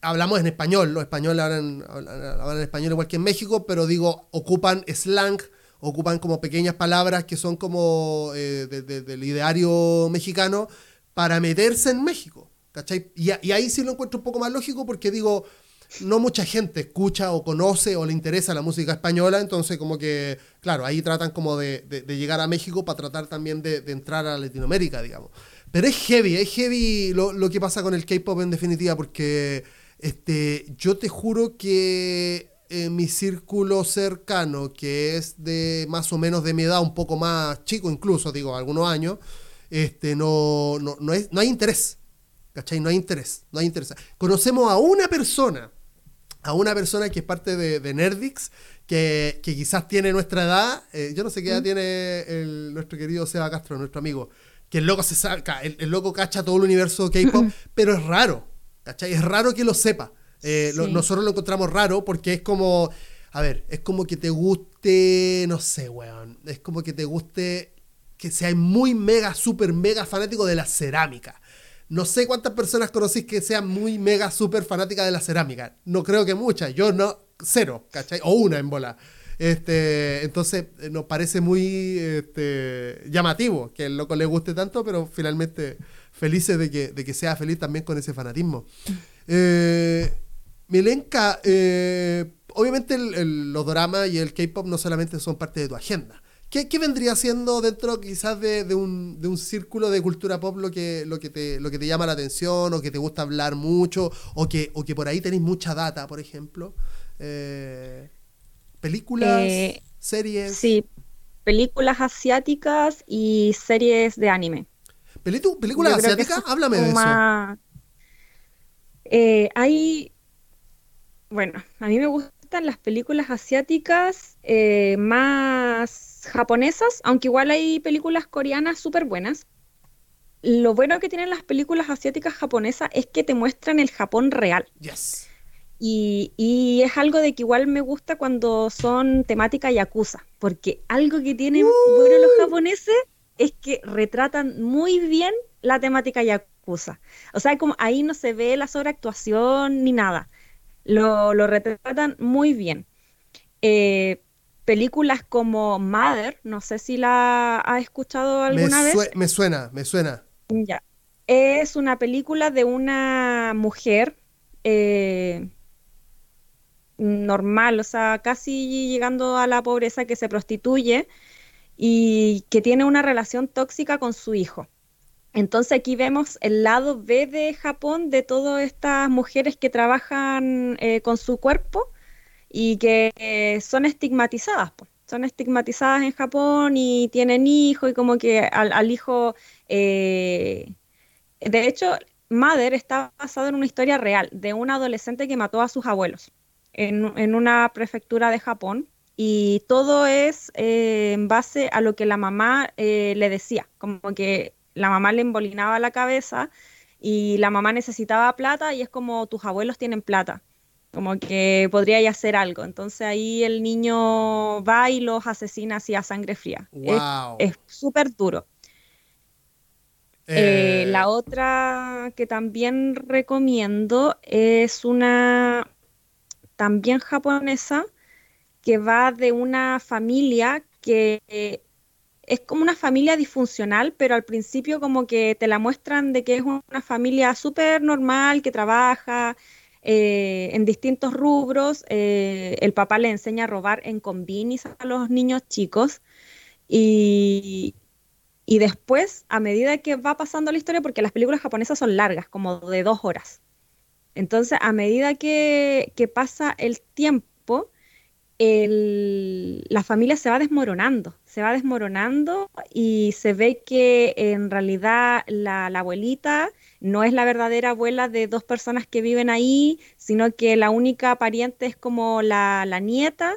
S1: hablamos en español, los españoles hablan, hablan, español igual que en México, pero digo, ocupan slang, ocupan como pequeñas palabras que son como eh, del ideario mexicano para meterse en México. ¿Cachai? Y, ahí sí lo encuentro un poco más lógico porque digo, no mucha gente escucha o conoce o le interesa la música española, entonces como que, claro, ahí tratan como de, llegar a México para tratar también de, entrar a Latinoamérica, digamos. Pero es heavy, es heavy lo, que pasa con el K-pop en definitiva, porque este, yo te juro que en mi círculo cercano, que es de más o menos de mi edad, un poco más chico incluso, digo, algunos años, este, no, no, no, es, no hay interés. ¿Cachai? No hay interés, no hay interés. Conocemos a una persona, a una persona que es parte de, de Nerdix, que, que, quizás tiene nuestra edad, eh, yo no sé qué edad mm. tiene el, nuestro querido Seba Castro, nuestro amigo, que el loco se saca, el, el loco cacha todo el universo K-pop, pero es raro, ¿cachai? Es raro que lo sepa. Eh, nosotros lo encontramos raro porque es como, a ver, es como que te guste, no sé, weón, es como que te guste que seas muy mega, super mega fanático de la cerámica. No sé cuántas personas conocís que sean muy mega, super fanáticas de la cerámica. No creo que muchas, yo no, cero, ¿cachai? O una en bola. Este, entonces eh, nos parece muy este, llamativo que el loco le guste tanto, pero finalmente felices de que, de que sea feliz también con ese fanatismo. Eh, Milenka, eh, obviamente los dramas y el K-pop no solamente son parte de tu agenda. ¿Qué, vendría siendo dentro quizás de, un, de, un, círculo de cultura pop lo que, lo, que te, lo que te llama la atención o que te gusta hablar mucho o que, o que por ahí tenéis mucha data, por ejemplo? Eh, ¿Películas? Eh, ¿Series?
S2: Sí, películas asiáticas y series de anime.
S1: ¿Películas asiáticas? Háblame de eso.
S2: Eh, hay bueno, a mí me gustan las películas asiáticas más japonesas, aunque igual hay películas coreanas súper buenas. Lo bueno que tienen las películas asiáticas japonesas es que te muestran el Japón real.
S1: Yes.
S2: Y, y, es algo de que igual me gusta cuando son temática yakuza, porque algo que tienen bueno los japoneses es que retratan muy bien la temática yakuza. O sea, como ahí no se ve la sobreactuación ni nada lo, retratan muy bien. Eh, películas como Mother, no sé si la ha escuchado alguna vez.
S1: Me suena, me suena.
S2: Ya. Es una película de una mujer eh, normal, o sea, casi llegando a la pobreza, que se prostituye y que tiene una relación tóxica con su hijo. Entonces aquí vemos el lado B de Japón de todas estas mujeres que trabajan eh, con su cuerpo y que eh, son estigmatizadas. Son estigmatizadas en Japón y tienen hijos y como que al, hijo... Eh, de hecho, Mother está basado en una historia real de un adolescente que mató a sus abuelos en, una prefectura de Japón y todo es en base a lo que la mamá le decía, como que la mamá le embolinaba la cabeza y la mamá necesitaba plata y es como tus abuelos tienen plata, como que podría hacer algo. Entonces ahí el niño va y los asesina así a sangre fría. Es súper duro. Eh, la eh. otra que también recomiendo es una también japonesa que va de una familia que es como una familia disfuncional, pero al principio como que te la muestran de que es una familia súper normal, que trabaja eh, en distintos rubros. Eh, el papá le enseña a robar en combinis a los niños chicos. Y, y después, a medida que va pasando la historia, porque las películas japonesas son largas, como de dos horas. Entonces, a medida que, que pasa el tiempo, la familia se va desmoronando, se va desmoronando y se ve que en realidad la, abuelita no es la verdadera abuela de dos personas que viven ahí, sino que la única pariente es como la, nieta,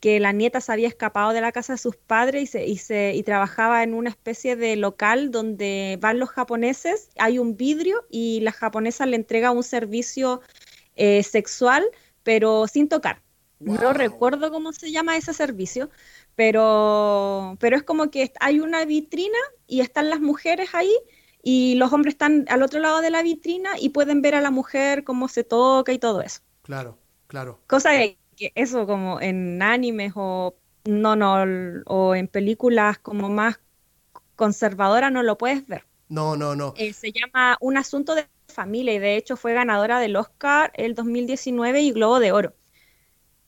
S2: que la nieta se había escapado de la casa de sus padres y, se, y, trabajaba en una especie de local donde van los japoneses, hay un vidrio y la japonesa le entrega un servicio eh, sexual, pero sin tocar. No recuerdo cómo se llama ese servicio, pero, pero es como que hay una vitrina y están las mujeres ahí y los hombres están al otro lado de la vitrina y pueden ver a la mujer cómo se toca y todo eso.
S1: Claro, claro.
S2: Cosa que eso como en animes o no, no, o en películas como más conservadoras no lo puedes ver.
S1: No, no, no.
S2: Eh, se llama Un asunto de familia y de hecho fue ganadora del Oscar el 2019 y Globo de Oro.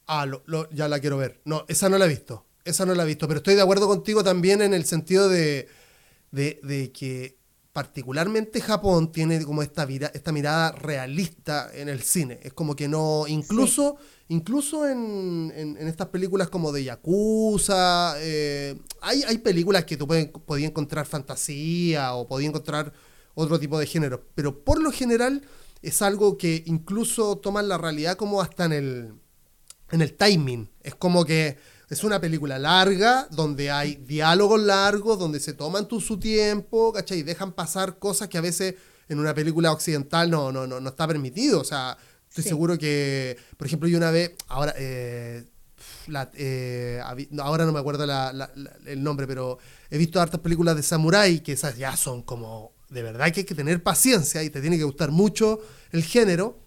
S1: Ah, ya la quiero ver. No, esa no la he visto. Esa no la he visto. Pero estoy de acuerdo contigo también en el sentido de, de, que particularmente Japón tiene como esta, esta mirada realista en el cine. Es como que no, incluso, incluso en, estas películas como de Yakuza, eh, hay, hay películas que tú podías encontrar fantasía o podías encontrar otro tipo de género, pero por lo general es algo que incluso toman la realidad como hasta en el, en el timing. Es como que es una película larga, donde hay diálogos largos, donde se toman su tiempo, ¿cachai? Y dejan pasar cosas que a veces en una película occidental no, no, no, no está permitido. O sea, estoy seguro que, por ejemplo, yo una vez, ahora, eh, eh, ahora no me acuerdo el nombre, pero he visto hartas películas de Samurai que esas ya son como, de verdad que hay que tener paciencia y te tiene que gustar mucho el género.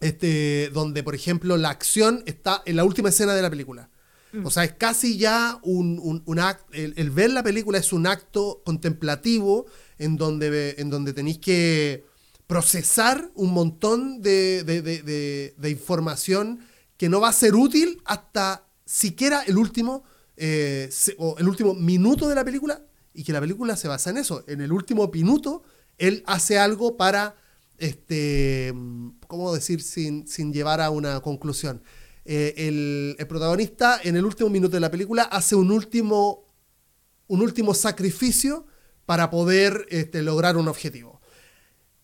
S1: Este, donde, por ejemplo, la acción está en la última escena de la película. Mm. O sea, es casi ya un, un, acto, el, ver la película es un acto contemplativo en donde, en donde tenéis que procesar un montón de, de, información que no va a ser útil hasta siquiera el último, eh, o el último minuto de la película y que la película se basa en eso. En el último minuto, él hace algo para, este, ¿cómo decir? Sin, sin llevar a una conclusión. Eh, el, protagonista en el último minuto de la película hace un último, un último sacrificio para poder este, lograr un objetivo.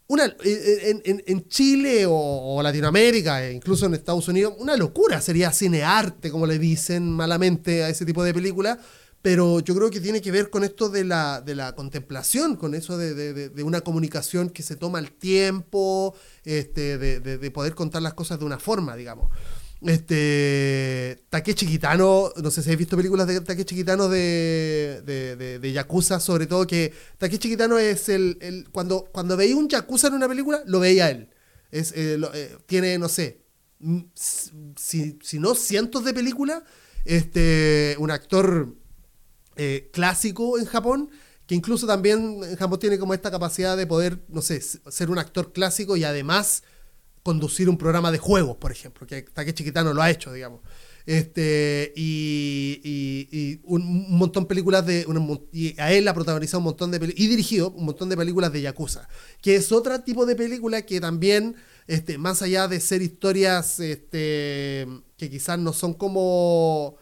S1: Una, eh, eh, en, Chile o, Latinoamérica, e incluso en Estados Unidos, una locura sería cinearte, como le dicen malamente a ese tipo de película, pero yo creo que tiene que ver con esto de la, de la contemplación, con eso de, de, de, una comunicación que se toma el tiempo, este, de, poder contar las cosas de una forma, digamos. Este. Takeshi Kitano, no sé si habéis visto películas de Takeshi Kitano de, de, de, Yakuza, sobre todo, que Takeshi Kitano es el. cuando, cuando veía un Yakuza en una película, lo veía él. Es, eh, eh, tiene, no sé, si, si, no cientos de películas, este, un actor eh, clásico en Japón, que incluso también en Japón tiene como esta capacidad de poder, no sé, ser un actor clásico y además conducir un programa de juegos, por ejemplo, que Takechi Kitano lo ha hecho, digamos. Este, y, y, un, montón de películas de. y a él ha protagonizado un montón de películas. Y dirigido un montón de películas de Yakuza. Que es otro tipo de película que también, este, más allá de ser historias este, que quizás no son como.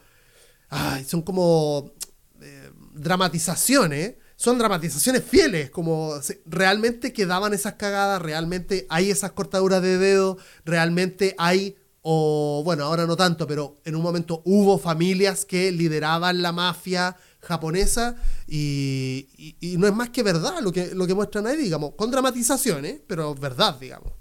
S1: Ay, son como. Eh, dramatizaciones son dramatizaciones fieles, como realmente quedaban esas cagadas, realmente hay esas cortaduras de dedo, realmente hay, o bueno, ahora no tanto, pero en un momento hubo familias que lideraban la mafia japonesa y, no es más que verdad lo que, lo que muestran ahí, digamos, con dramatizaciones, pero verdad, digamos.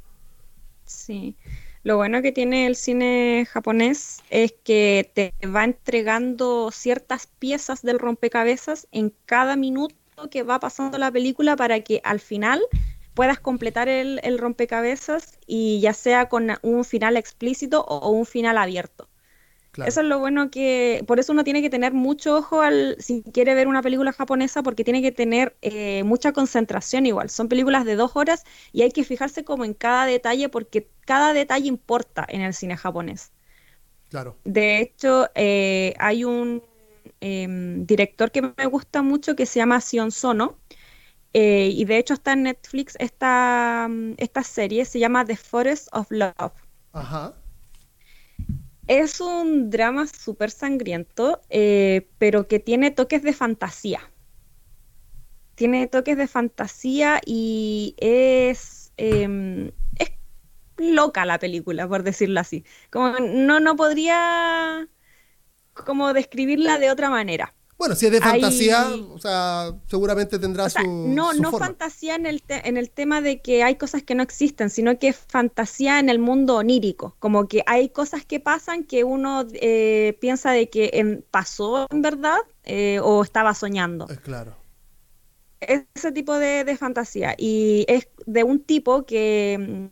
S2: Sí. Lo bueno que tiene el cine japonés es que te va entregando ciertas piezas del rompecabezas en cada minuto que va pasando la película para que al final puedas completar el, rompecabezas y ya sea con un final explícito o, un final abierto. Eso es lo bueno que, por eso uno tiene que tener mucho ojo al, si quiere ver una película japonesa, porque tiene que tener eh, mucha concentración igual. Son películas de dos horas y hay que fijarse como en cada detalle, porque cada detalle importa en el cine japonés.
S1: Claro.
S2: De hecho, eh, hay un Em, director que me gusta mucho que se llama Sion Sono. Eh, y de hecho está en Netflix esta, mm, esta serie, se llama The Forest of Love. Es un drama súper sangriento, eh, pero que tiene toques de fantasía. Tiene toques de fantasía y es, em, es loca la película, por decirlo así. Como no, no podría como describirla de otra manera.
S1: Bueno, si es de fantasía, o sea, seguramente tendrá su.
S2: No, no fantasía en el, en el tema de que hay cosas que no existen, sino que es fantasía en el mundo onírico. Como que hay cosas que pasan que uno eh, piensa de que pasó en verdad eh, o estaba soñando.
S1: Es claro.
S2: Ese tipo de, de fantasía. Y es de un tipo que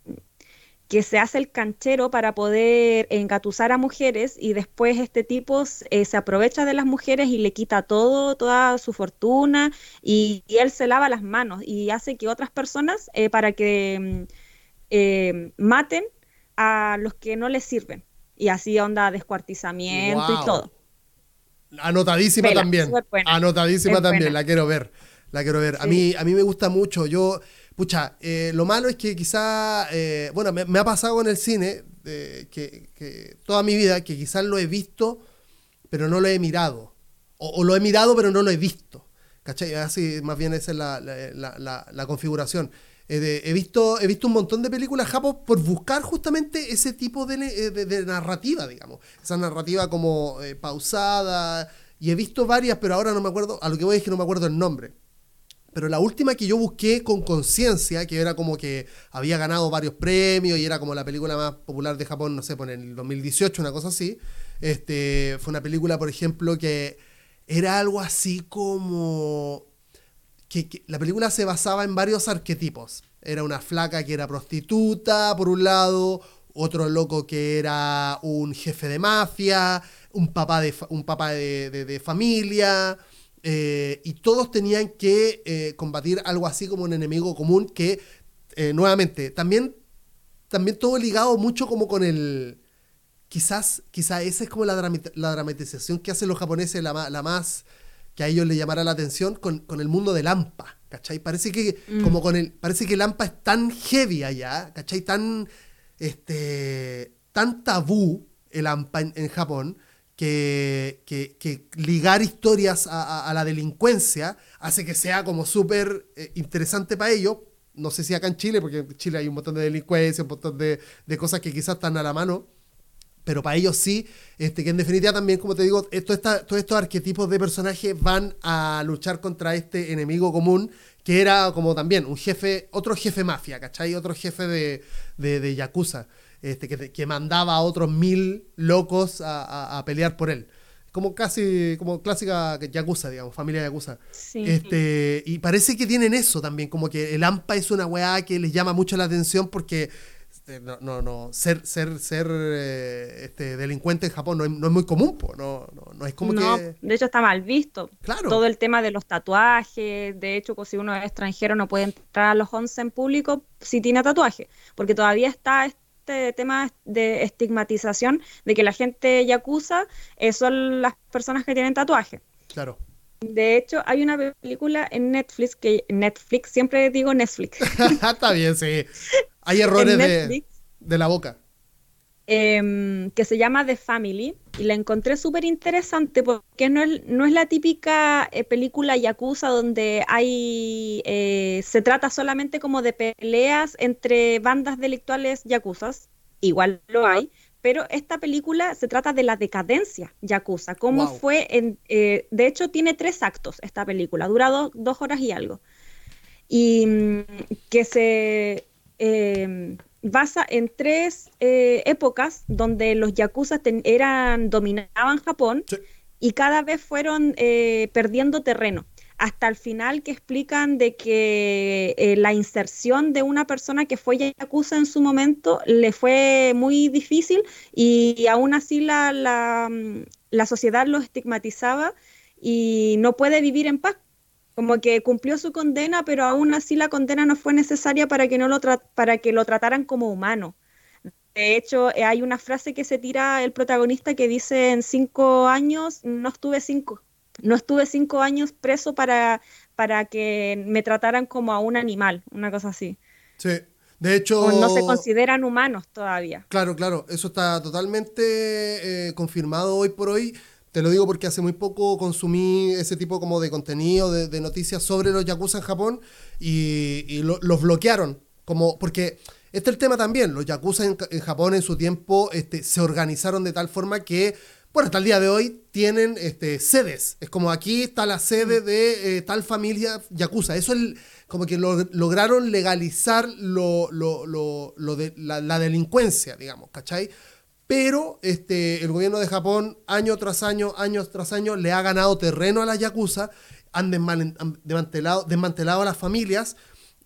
S2: que se hace el canchero para poder engatusar a mujeres y después este tipo eh, se aprovecha de las mujeres y le quita todo, toda su fortuna y, él se lava las manos y hace que otras personas eh, para que mm, eh, maten a los que no les sirven y así onda descuartizamiento y todo.
S1: Anotadísima también. Anotadísima también, la quiero ver. La quiero ver. A, mí, a mí me gusta mucho. Yo, pucha, eh, lo malo es que quizá, eh, bueno, me, ha pasado en el cine que, toda mi vida, que quizás lo he visto, pero no lo he mirado. O, lo he mirado, pero no lo he visto. ¿Cachai? Así, más bien esa es la, configuración. Eh, he, visto, he visto un montón de películas japos por buscar justamente ese tipo de, narrativa, digamos. Esa narrativa como pausada. Y he visto varias, pero ahora no me acuerdo. A lo que voy es que no me acuerdo el nombre. Pero la última que yo busqué con conciencia, que era como que había ganado varios premios y era como la película más popular de Japón, no sé, por el 2018, una cosa así, este, fue una película, por ejemplo, que era algo así como... Que, la película se basaba en varios arquetipos. Era una flaca que era prostituta, por un lado, otro loco que era un jefe de mafia, un papá de, un papá de familia, eh, y todos tenían que eh, combatir algo así como un enemigo común que, eh, nuevamente, también, también todo ligado mucho como con el... Quizás, quizás esa es como la, la dramatización que hacen los japoneses, la, la, más que a ellos les llamará la atención con, con el mundo de Lampa, ¿cachai? Parece que, mm. como con el, parece que Lampa es tan heavy allá, ¿cachai? Tan, este, tan tabú el Lampa en Japón, que, ligar historias a, la delincuencia hace que sea como súper eh, interesante para ellos. No sé si acá en Chile, porque en Chile hay un montón de delincuencia, un montón de, cosas que quizás están a la mano, pero para ellos sí, este, que en definitiva también, como te digo, esto todos estos arquetipos de personajes van a luchar contra este enemigo común, que era como también un jefe, otro jefe mafia, ¿cachai? Otro jefe de, de, de Yakuza este, que, mandaba a otros mil locos a, pelear por él. Como casi, como clásica Yakuza, digamos, familia Yakuza. Este, y parece que tienen eso también, como que el AMPA es una weá que les llama mucho la atención porque este, no, no, no, ser, ser, ser eh, este, delincuente en Japón no es, no es muy común, no, no, no, es como que...
S2: de hecho está mal visto. Claro. Todo el tema de los tatuajes, de hecho, pues, si uno es extranjero no puede entrar a los 11 en público si tiene tatuaje, porque todavía está este tema de estigmatización de que la gente yakuza eh, son las personas que tienen tatuaje.
S1: Claro.
S2: De hecho, hay una película en Netflix que Netflix, siempre digo Netflix.
S1: Está bien, sí. Hay errores de, de la boca.
S2: Em, que se llama The Family y la encontré súper interesante porque no es, no es la típica eh, película yakuza donde hay eh, se trata solamente como de peleas entre bandas delictuales yakuzas, igual lo hay, pero esta película se trata de la decadencia yakuza, cómo fue, en, eh, de hecho tiene tres actos esta película, dura dos horas y algo, y mm, que se em, basa en tres eh, épocas donde los yakuza eran, dominaban Japón y cada vez fueron eh, perdiendo terreno. Hasta el final que explican de que eh, la inserción de una persona que fue yakuza en su momento le fue muy difícil y, aún así la, la, la sociedad lo estigmatizaba y no puede vivir en paz como que cumplió su condena, pero aún así la condena no fue necesaria para que, no lo, para que lo trataran como humano. De hecho, eh, hay una frase que se tira el protagonista que dice, en cinco años no estuve cinco, no estuve cinco años preso para, para que me trataran como a un animal, una cosa así.
S1: Sí, de hecho...
S2: no se consideran humanos todavía.
S1: Claro, claro, eso está totalmente eh, confirmado hoy por hoy. Te lo digo porque hace muy poco consumí ese tipo como de contenido, de, noticias sobre los yakuza en Japón y, los bloquearon. Como, porque este es el tema también, los yakuza en, Japón en su tiempo este, se organizaron de tal forma que, bueno, hasta el día de hoy tienen este, sedes. Es como aquí está la sede de eh, tal familia yakuza. Eso es como que lograron legalizar lo, de la, la, delincuencia, digamos, ¿cachai? Pero este, el gobierno de Japón año tras año, año tras año, le ha ganado terreno a la Yakuza, han, desmantelado, desmantelado a las familias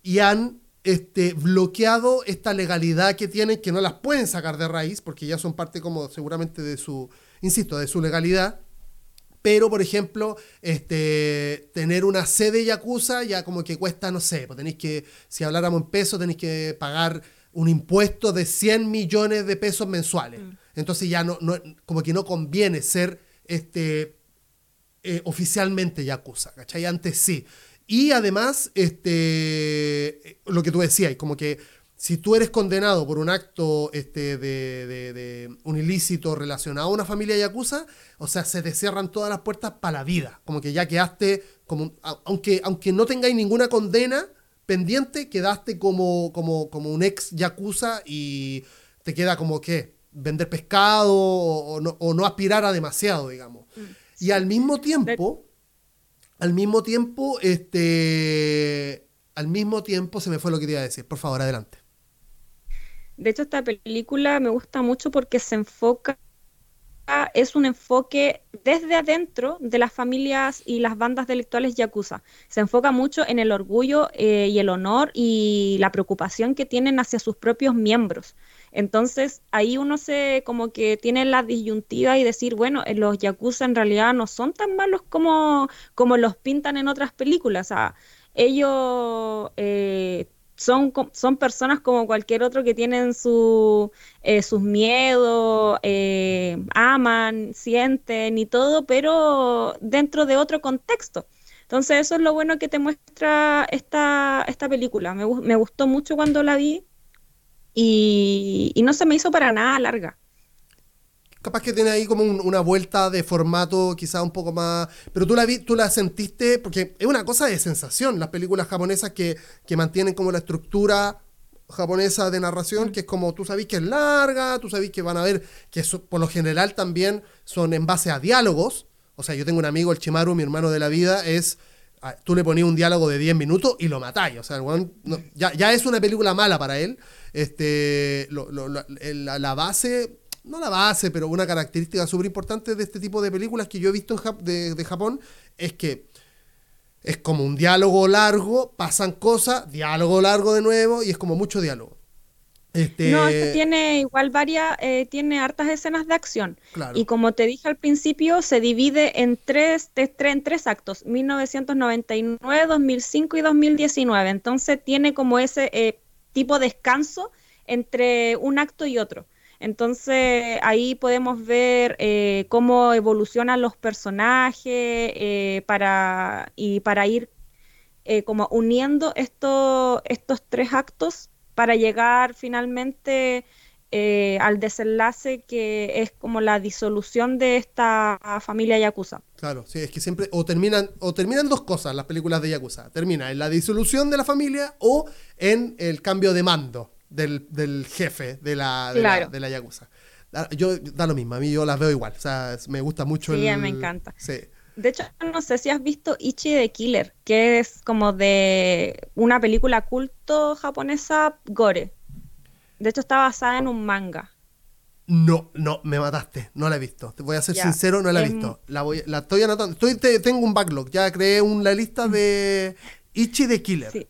S1: y han este, bloqueado esta legalidad que tienen, que no las pueden sacar de raíz, porque ya son parte como seguramente de su, insisto, de su legalidad. Pero, por ejemplo, este, tener una sede Yakuza ya como que cuesta, no sé, pues tenéis que, si habláramos en peso, tenéis que pagar un impuesto de 100 millones de pesos mensuales. Mm. Entonces ya no, no, como que no conviene ser este, eh, oficialmente Yakuza, ¿cachai? Antes sí. Y además, este, lo que tú decías, como que si tú eres condenado por un acto este, de, un ilícito relacionado a una familia yakuza, o sea, se te cierran todas las puertas para la vida. Como que ya quedaste, como, aunque, aunque no tengáis ninguna condena pendiente, quedaste como, como, como un ex yakuza y te queda como que vender pescado o, no, aspirar a demasiado, digamos. Mm, y al mismo tiempo, al mismo tiempo, este, al mismo tiempo se me fue lo que quería decir. Por favor, adelante.
S2: De hecho, esta película me gusta mucho porque se enfoca, es un enfoque desde adentro de las familias y las bandas delictuales yakuza. Se enfoca mucho en el orgullo eh, y el honor y la preocupación que tienen hacia sus propios miembros. Entonces ahí uno se como que tiene la disyuntiva y decir, bueno, eh, los yakuza en realidad no son tan malos como, como los pintan en otras películas. O ellos eh, son, son personas como cualquier otro que tienen su, eh, sus miedos, eh, aman, sienten y todo, pero dentro de otro contexto. Entonces eso es lo bueno que te muestra esta, esta película. Me, me gustó mucho cuando la vi y, y no se me hizo para nada larga
S1: capaz que tiene ahí como una vuelta de formato quizá un poco más... Pero tú la, vi, tú la sentiste, porque es una cosa de sensación, las películas japonesas que, mantienen como la estructura japonesa de narración, que es como tú sabes que es larga, tú sabes que van a ver que por lo general también son en base a diálogos. O sea, yo tengo un amigo, el Chimaru, mi hermano de la vida, es tú le ponías un diálogo de 10 minutos y lo matáis. O sea, ya, es una película mala para él. Este, la, base no la base, pero una característica súper importante de este tipo de películas que yo he visto de, Japón es que es como un diálogo largo, pasan cosas, diálogo largo de nuevo y es como mucho diálogo.
S2: Este... No, este tiene igual varias, eh, tiene hartas escenas de acción. Y como te dije al principio, se divide en tres, en tres actos, 1999, 2005 y 2019. Entonces tiene como ese eh, tipo de descanso entre un acto y otro. Entonces ahí podemos ver eh, cómo evolucionan los personajes eh, para, y para ir eh, como uniendo estos tres actos para llegar finalmente al desenlace que es como la disolución de esta familia Yakuza.
S1: Claro, sí, es que siempre o terminan, o terminan dos cosas las películas de Yakuza. Termina en la disolución de la familia o en el cambio de mando del, jefe de la, de, la, Yakuza. Yo, da lo mismo, a mí yo las veo igual, o sea, me gusta mucho
S2: sí, me encanta. De hecho, no sé si has visto Ichi the Killer, que es como de una película culto japonesa gore. De hecho, está basada en un manga.
S1: No, no, me mataste, no la he visto. Te voy a ser sincero, no la he visto. La, voy, la estoy anotando. Estoy, tengo un backlog, ya creé una lista de Ichi the Killer. Sí.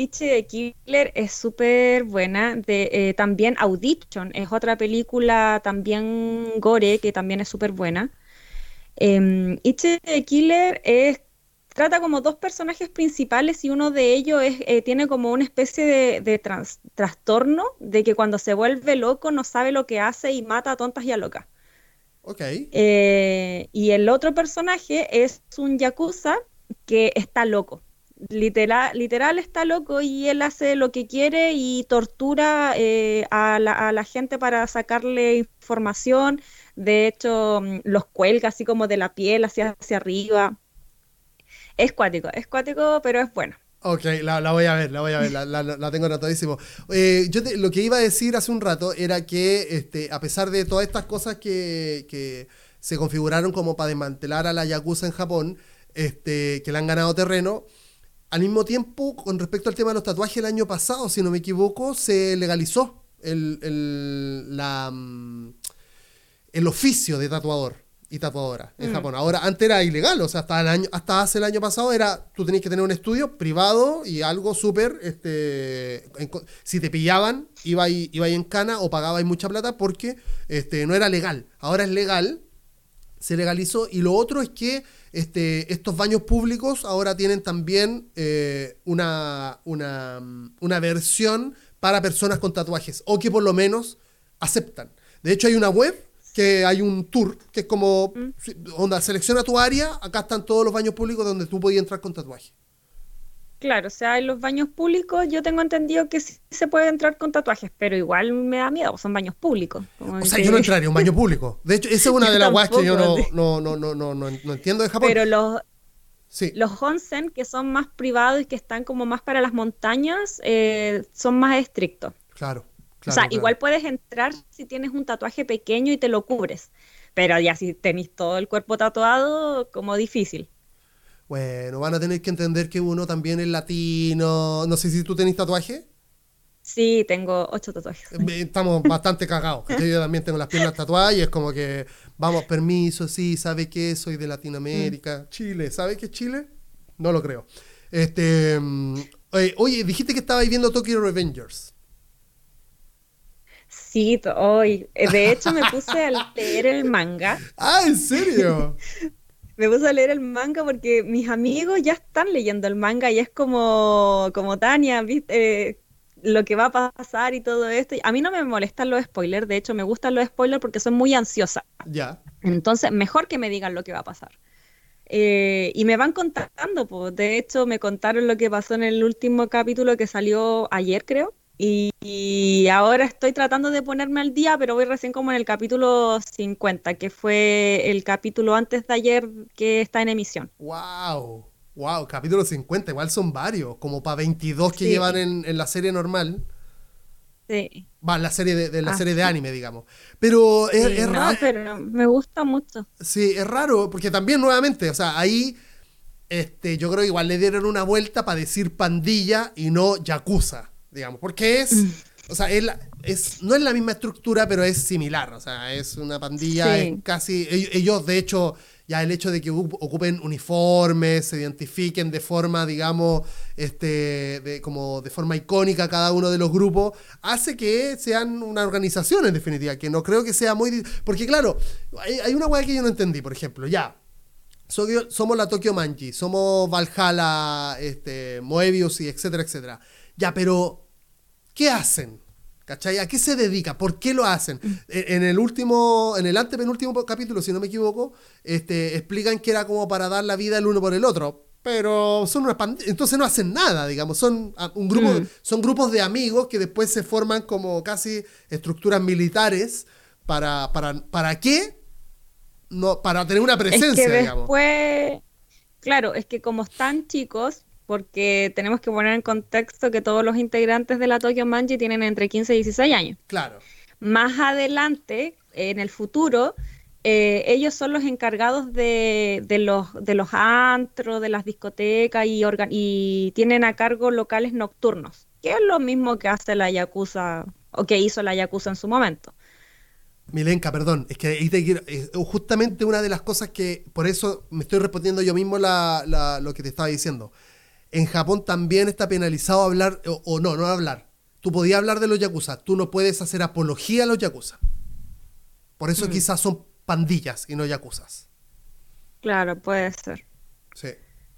S2: Ichi de Killer es súper buena. De, eh, también Audition es otra película también gore que también es súper buena. Eh, Ichi de Killer es, trata como dos personajes principales y uno de ellos es, eh, tiene como una especie de, trastorno de que cuando se vuelve loco no sabe lo que hace y mata a tontas y a locas.
S1: Ok.
S2: Eh, y el otro personaje es un yakuza que está loco literal, literal está loco y él hace lo que quiere y tortura eh, a, la, gente para sacarle información. De hecho, mm, los cuelga así como de la piel hacia, hacia arriba. Es cuático, pero es bueno.
S1: Ok, la, voy a ver, la voy a ver, la, tengo notadísimo. Eh, yo lo que iba a decir hace un rato era que, este, a pesar de todas estas cosas que, que se configuraron como para desmantelar a la Yakuza en Japón, este, que le han ganado terreno, al mismo tiempo, con respecto al tema de los tatuajes, el año pasado, si no me equivoco, se legalizó el, el, la, mm, el oficio de tatuador y tatuadora en mm. Japón. Ahora, antes era ilegal, o sea, hasta, el año, hasta hace el año pasado era, tú tenías que tener un estudio privado y algo súper, este, si te pillaban, iba ahí, iba en cana o pagabais mucha plata porque este, no era legal. Ahora es legal, se legalizó y lo otro es que este, estos baños públicos ahora tienen también eh, una, una, versión para personas con tatuajes, o que por lo menos aceptan. De hecho, hay una web que hay un tour, que es como, mm. onda, selecciona tu área, acá están todos los baños públicos donde tú podías entrar con tatuaje.
S2: Claro, o sea, en los baños públicos yo tengo entendido que sí se puede entrar con tatuajes, pero igual me da miedo, son baños públicos.
S1: o sea, yo no entraría en un baño público. De hecho, esa es una de las guas que yo no, no, no, no, no, entiendo de Japón.
S2: Pero los, los onsen, que son más privados y que están como más para las montañas, eh, son más estrictos.
S1: Claro,
S2: claro. O sea, igual puedes entrar si tienes un tatuaje pequeño y te lo cubres. Pero ya si tenéis todo el cuerpo tatuado, como difícil.
S1: Bueno, van a tener que entender que uno también es latino. No sé si tú tenés tatuaje.
S2: Sí, tengo ocho tatuajes.
S1: Eh, estamos bastante cagados. Yo también tengo las piernas tatuadas y es como que, vamos, permiso, sí, ¿sabe qué? Soy de Latinoamérica. Mm. Chile, ¿sabe qué es Chile? No lo creo. Este, mm, oye, dijiste que estabas viendo Tokyo Revengers.
S2: Sí, hoy. De hecho, me puse a leer el manga.
S1: Ah, ¿en serio?
S2: me puse a leer el manga porque mis amigos ya están leyendo el manga y es como, como Tania, ¿viste? lo que va a pasar y todo esto. A mí no me molestan los spoilers, de hecho me gustan los spoilers porque soy muy ansiosa.
S1: Ya.
S2: Entonces, mejor que me digan lo que va a pasar. Eh, y me van contando, pues. De hecho, me contaron lo que pasó en el último capítulo que salió ayer, creo. Y, ahora estoy tratando de ponerme al día, pero voy recién como en el capítulo 50, que fue el capítulo antes de ayer que está en emisión.
S1: ¡Wow! ¡Wow! Capítulo 50, igual son varios, como para 22 que llevan en, la serie normal.
S2: Sí.
S1: Va, la serie de, la serie de anime, digamos. Pero es, raro.
S2: pero me gusta mucho.
S1: Sí, es raro, porque también nuevamente, o sea, ahí este, yo creo que igual le dieron una vuelta para decir pandilla y no yakuza digamos, porque es, mm. o sea, es, no es la misma estructura, pero es similar, o sea, es una pandilla, casi, ellos de hecho, ya el hecho de que ocupen uniformes, se identifiquen de forma, digamos, este, de, como de forma icónica cada uno de los grupos, hace que sean una organización en definitiva, que no creo que sea muy... Porque claro, hay, una hueá que yo no entendí, por ejemplo, ya, somos la Tokyo Manji, somos Valhalla, este, Moebius y etcétera, etcétera. Ya, pero ¿qué hacen? ¿Cachai? ¿A qué se dedica? ¿Por qué lo hacen? Mm. E, en el último, en el antepenúltimo capítulo, si no me equivoco, este, explican que era como para dar la vida el uno por el otro. Pero son una entonces no hacen nada, digamos, son ah, un grupo, mm. son grupos de amigos que después se forman como casi estructuras militares para, para, ¿para qué? No, para tener una presencia,
S2: es que después, Claro, es que como están chicos, porque tenemos que poner en contexto que todos los integrantes de la Tokyo Manji tienen entre 15 y 16 años.
S1: Claro.
S2: Más adelante, en el futuro, eh, ellos son los encargados de, los, de los antros, de las discotecas y, y tienen a cargo locales nocturnos, que es lo mismo que hace la Yakuza o que hizo la Yakuza en su momento.
S1: Milenka, perdón, es que ahí te quiero, justamente una de las cosas que, por eso me estoy respondiendo yo mismo lo que te estaba diciendo en Japón también está penalizado hablar, o, no, no hablar. Tú podías hablar de los yakuza, tú no puedes hacer apología a los yakuza. Por eso mm. quizás son pandillas y no yakuzas.
S2: Claro, puede ser.
S1: Sí.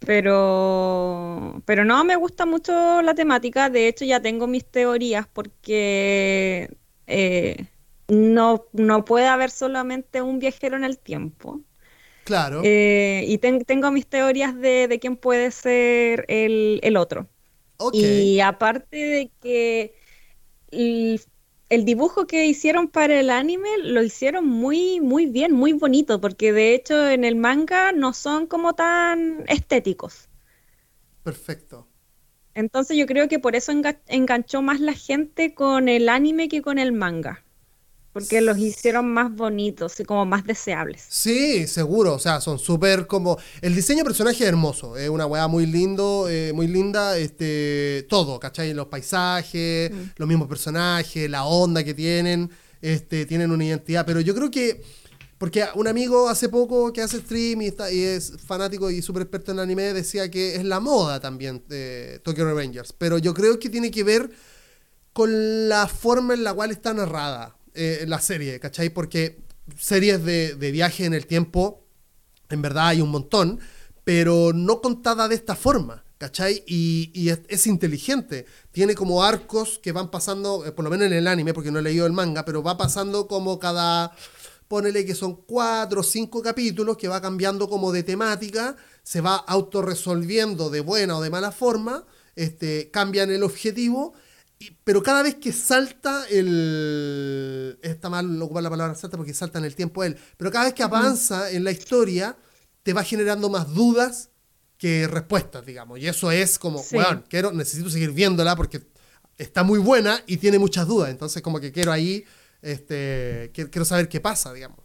S2: Pero, pero no, me gusta mucho la temática. De hecho, ya tengo mis teorías porque eh, no, no puede haber solamente un viajero en el tiempo.
S1: Claro.
S2: Eh, y tengo mis teorías de, quién puede ser el, otro. Y aparte de que el, dibujo que hicieron para el anime lo hicieron muy, muy bien, muy bonito, porque de hecho en el manga no son como tan estéticos.
S1: Perfecto.
S2: Entonces yo creo que por eso enganchó más la gente con el anime que con el manga. Porque los hicieron más bonitos y como más deseables.
S1: Sí, seguro. O sea, son súper como. El diseño de personaje es hermoso. Es una weá muy lindo, eh, muy linda. Este. Todo, ¿cachai? Los paisajes, mm. los mismos personajes, la onda que tienen. Este, tienen una identidad. Pero yo creo que. Porque un amigo hace poco que hace stream y, está, y es fanático y súper experto en anime decía que es la moda también de Tokyo Revengers. Pero yo creo que tiene que ver con la forma en la cual está narrada eh, la serie, ¿cachai? Porque series de, viaje en el tiempo, en verdad hay un montón, pero no contada de esta forma. ¿Cachai? Y, es, inteligente. Tiene como arcos que van pasando, eh, por lo menos en el anime, porque no he leído el manga, pero va pasando como cada, ponele que son cuatro o cinco capítulos que va cambiando como de temática, se va autorresolviendo de buena o de mala forma, este, cambian el objetivo, pero cada vez que salta el... Está mal ocupar la palabra salta porque salta en el tiempo él, pero cada vez que avanza en la historia, te va generando más dudas que respuestas, digamos. Y eso es como, bueno, quiero, necesito seguir viéndola porque está muy buena y tiene muchas dudas. Entonces, como que quiero ahí, este, quiero saber qué pasa, digamos.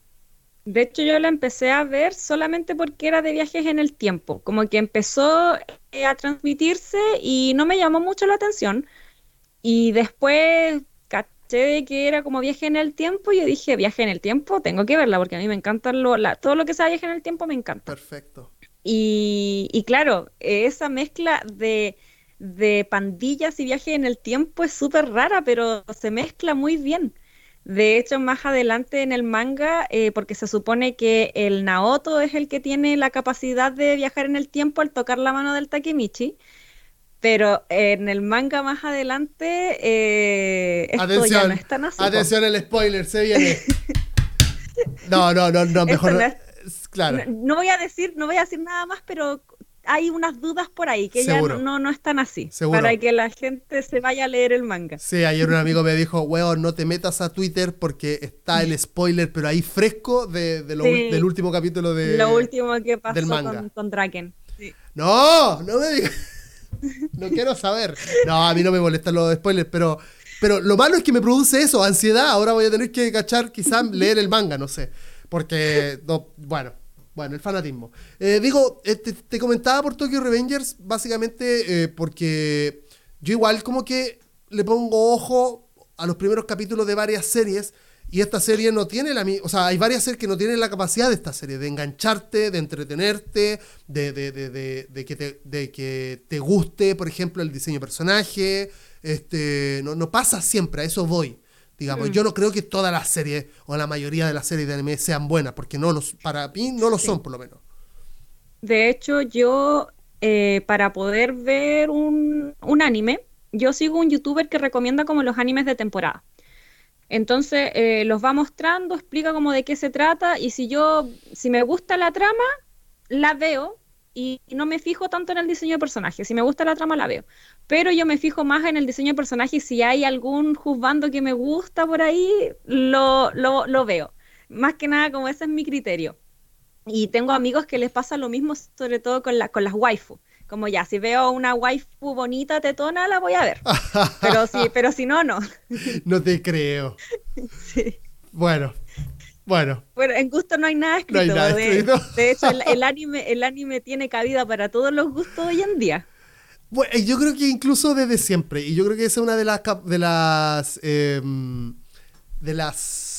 S2: De hecho, yo la empecé a ver solamente porque era de viajes en el tiempo. Como que empezó eh, a transmitirse y no me llamó mucho la atención. Y después caché de que era como viaje en el tiempo y yo dije, viaje en el tiempo, tengo que verla porque a mí me encanta lo, todo lo que sea viaje en el tiempo, me encanta.
S1: Perfecto.
S2: Y, y claro, esa mezcla de de pandillas y viajes en el tiempo es súper rara, pero se mezcla muy bien. De hecho, más adelante en el manga, eh, porque se supone que el Naoto es el que tiene la capacidad de viajar en el tiempo al tocar la mano del Takemichi, pero en el manga más adelante eh, esto ya no es tan así.
S1: Atención, el spoiler, se viene. no, no, no, no mejor. No, claro.
S2: no, voy a decir, no voy a decir nada más, pero hay unas dudas por ahí que ya no, no, están así. Para que la gente se vaya a leer el manga.
S1: Sí, ayer un amigo me dijo, weón, no te metas a Twitter porque está el spoiler, pero ahí fresco de, del último capítulo de,
S2: lo último que pasó Con, con Draken.
S1: No, no me digas. no quiero saber. No, a mí no me molestan los spoilers, pero, pero lo malo es que me produce eso, ansiedad. Ahora voy a tener que cachar, quizás leer el manga, no sé. Porque, no, bueno, bueno, el fanatismo. Eh, digo, eh, te, comentaba por Tokyo Revengers básicamente eh, porque yo igual como que le pongo ojo a los primeros capítulos de varias series y esta serie no tiene la O sea, hay varias series que no tienen la capacidad de esta serie, de engancharte, de entretenerte, de, de, de, que, te, de que te guste, por ejemplo, el diseño de personaje. Este, no, no pasa siempre, a eso voy. Digamos, mm. yo no creo que todas las series o la mayoría de las series de anime sean buenas, porque no los, para mí no lo son, por lo menos.
S2: De hecho, yo, eh, para poder ver un, anime, yo sigo un youtuber que recomienda como los animes de temporada. Entonces, eh, los va mostrando, explica como de qué se trata, y si yo, si me gusta la trama, la veo, y no me fijo tanto en el diseño de personaje. Si me gusta la trama, la veo. Pero yo me fijo más en el diseño de personaje y si hay algún juzgando que me gusta por ahí, lo, lo, veo. Más que nada, como ese es mi criterio. Y tengo amigos que les pasa lo mismo, sobre todo con, la, con las waifu. Como ya, si veo una waifu bonita, tetona, la voy a ver. Pero si, pero si no, no.
S1: No te creo. Sí. Bueno, bueno.
S2: Bueno, en gusto no hay nada escrito. de, hecho, el, anime, el anime tiene cabida para todos los gustos hoy en día.
S1: Bueno, yo creo que incluso desde siempre. Y yo creo que esa es una de las de las em, de las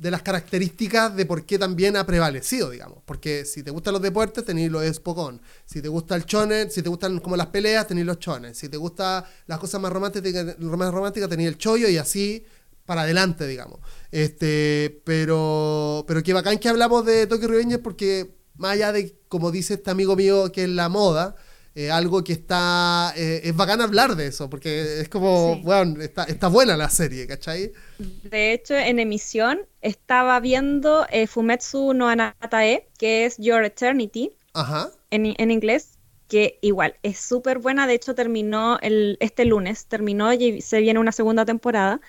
S1: de las características de por qué también ha prevalecido, digamos. Porque si te gustan los deportes, tenéis los Spokon. Si te gusta el chonen, si te gustan como las peleas, tenéis los chones. Si te gustan las cosas más románticas, más románticas tenéis el chollo y así para adelante, digamos. Este, pero, pero qué bacán que hablamos de Tokyo Revengers porque más allá de, como dice este amigo mío, que es la moda, eh, algo que está, eh, es bacán hablar de eso, porque es como, bueno, está, está, buena la serie, ¿cachai?
S2: De hecho, en emisión estaba viendo eh, Fumetsu no Anatae, que es Your Eternity,
S1: Ajá.
S2: En, en inglés, que igual es súper buena, de hecho terminó el, este lunes, terminó y se viene una segunda temporada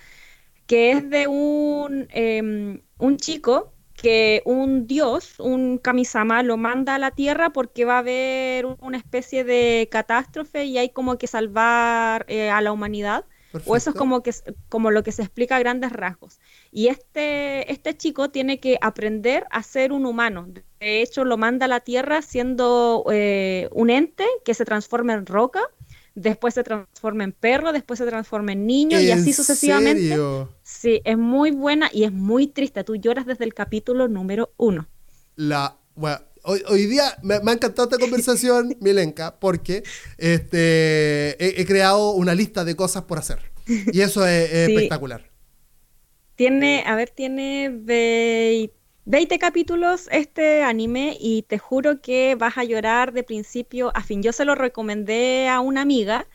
S2: que es de un, em, un chico que un dios, un kamisama, lo manda a la tierra porque va a haber una especie de catástrofe y hay como que salvar eh, a la humanidad. O eso es como, que, como lo que se explica a grandes rasgos. Y este, este chico tiene que aprender a ser un humano. De hecho, lo manda a la Tierra siendo eh, un ente que se transforma en roca después se transforma en perro, después se transforma en niño y así sucesivamente. Sí, es muy buena y es muy triste. Tú lloras desde el capítulo número uno.
S1: La, bueno, hoy, día me, ha encantado esta conversación, Milenka, porque este, he, creado una lista de cosas por hacer. Y eso es, espectacular.
S2: Tiene, a ver, tiene 20 capítulos este anime y te juro que vas a llorar de principio a fin. Yo se lo recomendé a una amiga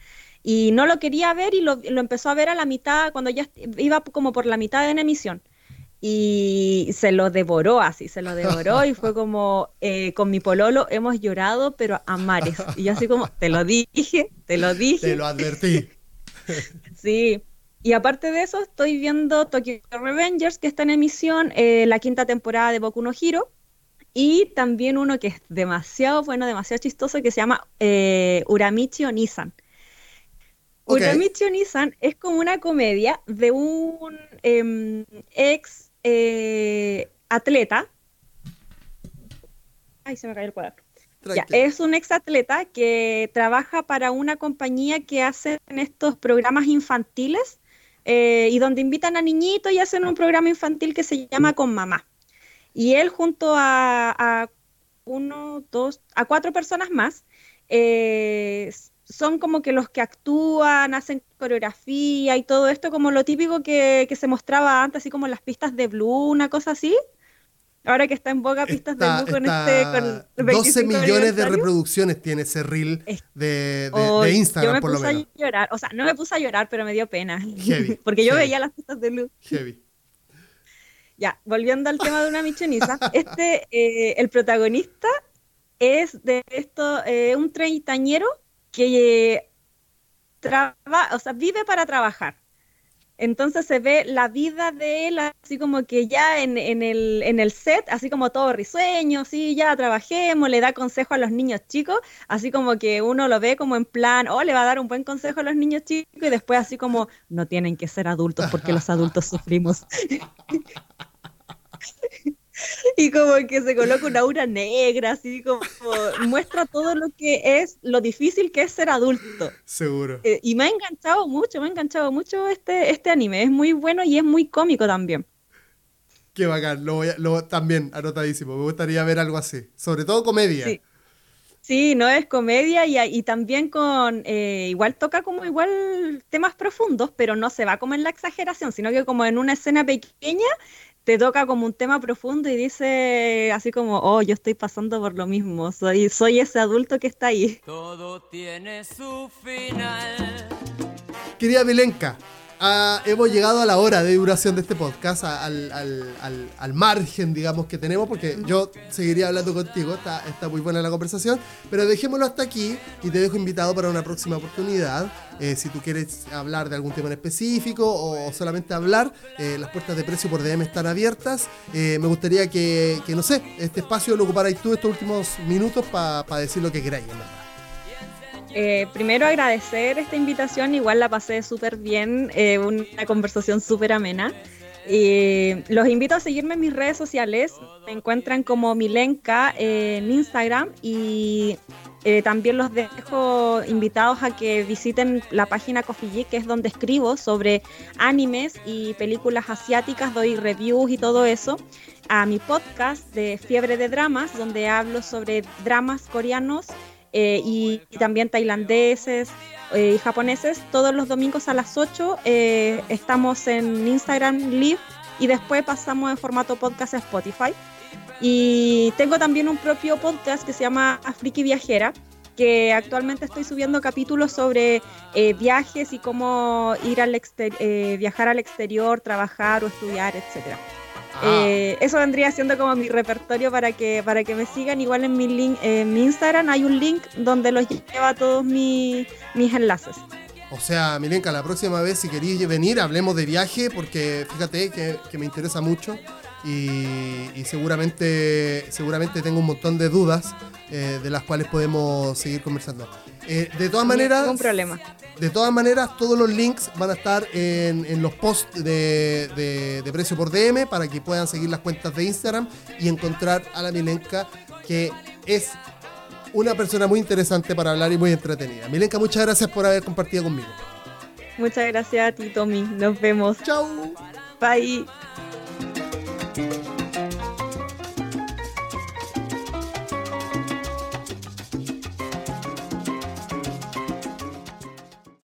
S2: y no lo quería ver y lo, empezó a ver a la mitad, cuando ya iba como por la mitad de en emisión. y se lo devoró así, se lo devoró y fue como, eh, con mi pololo hemos llorado, pero a mares. Y yo así como, te lo dije, te lo dije.
S1: Te lo advertí.
S2: sí. Y aparte de eso, estoy viendo Tokyo Revengers, que está en emisión, eh, la quinta temporada de Boku no Hero. Y también uno que es demasiado bueno, demasiado chistoso, que se llama eh, Uramichi Onisan. Uramichi Onisan es como una comedia de un em, ex eh, atleta. Ay, se me cayó el cuaderno. es un ex atleta que trabaja para una compañía que hace estos programas infantiles eh, y donde invitan a niñitos y hacen un programa infantil que se llama Con Mamá. Y él junto a, uno, dos, a cuatro personas más, eh, son como que los que actúan, hacen coreografía y todo esto, como lo típico que, se mostraba antes, así como las pistas de Blue, una cosa así. Ahora que está en boga pistas de Blue con este.
S1: 12 millones de reproducciones tiene ese reel de, de, Instagram, por lo menos.
S2: A llorar, o sea, no me puse a llorar, pero me dio pena. porque yo veía las pistas de Blue.
S1: Heavy.
S2: Ya, volviendo al tema de una michoniza, este, eh, el protagonista es de esto, eh, un treintañero que o sea, vive para trabajar. Entonces se ve la vida de él así como que ya en, el, en el set, así como todo risueño, sí, ya trabajemos, le da consejo a los niños chicos, así como que uno lo ve como en plan, oh, le va a dar un buen consejo a los niños chicos y después así como, no tienen que ser adultos porque los adultos sufrimos. y como que se coloca una aura negra, así como muestra todo lo que es, lo difícil que es ser adulto.
S1: Seguro.
S2: Eh, y me ha enganchado mucho, me ha enganchado mucho este, este anime, es muy bueno y es muy cómico también.
S1: Qué bacán, lo voy lo, también anotadísimo, me gustaría ver algo así, sobre todo comedia.
S2: Sí. Sí, no es comedia y, y también con, eh, igual toca como igual temas profundos, pero no se va como en la exageración, sino que como en una escena pequeña te toca como un tema profundo y dice así como, oh, yo estoy pasando por lo mismo, soy, soy ese adulto que está ahí.
S3: Todo tiene su final.
S1: Querida Milenka, Ah, hemos llegado a la hora de duración de este podcast, al, al, al, margen, digamos, que tenemos, porque yo seguiría hablando contigo, está, está, muy buena la conversación, pero dejémoslo hasta aquí y te dejo invitado para una próxima oportunidad. Eh, si tú quieres hablar de algún tema en específico o solamente hablar, eh, las puertas de precio por DM están abiertas. Eh, me gustaría que, que, no sé, este espacio lo ocuparais tú estos últimos minutos para decir lo que queráis, ¿verdad?
S2: Eh, primero agradecer esta invitación, igual la pasé súper bien, eh, una conversación súper amena. Y los invito a seguirme en mis redes sociales, me encuentran como Milenka en Instagram y eh, también los dejo invitados a que visiten la página Coffee que es donde escribo sobre animes y películas asiáticas, doy reviews y todo eso. A mi podcast de Fiebre de Dramas, donde hablo sobre dramas coreanos eh, y, también tailandeses eh, y japoneses. Todos los domingos a las 8 eh, estamos en Instagram Live y después pasamos en formato podcast a Spotify. Y tengo también un propio podcast que se llama Afriki Viajera, que actualmente estoy subiendo capítulos sobre viajes y cómo ir al viajar al exterior, trabajar o estudiar, etcétera. Eh, eso vendría siendo como mi repertorio para que, para que me sigan. Igual en mi, link, en mi Instagram hay un link donde los lleva todos mis enlaces.
S1: O sea, Milenka, la próxima vez si queréis venir, hablemos de viaje, porque fíjate que, me interesa mucho y, seguramente, seguramente tengo un montón de dudas eh, de las cuales podemos seguir conversando. Eh, de todas maneras.
S2: Ningún problema.
S1: De todas maneras, todos los links van a estar en, los posts de, precio por DM para que puedan seguir las cuentas de Instagram y encontrar a la Milenka, que es una persona muy interesante para hablar y muy entretenida. Milenka, muchas gracias por haber compartido conmigo.
S2: Muchas gracias a ti, Tommy. Nos vemos.
S1: Chao.
S2: Bye.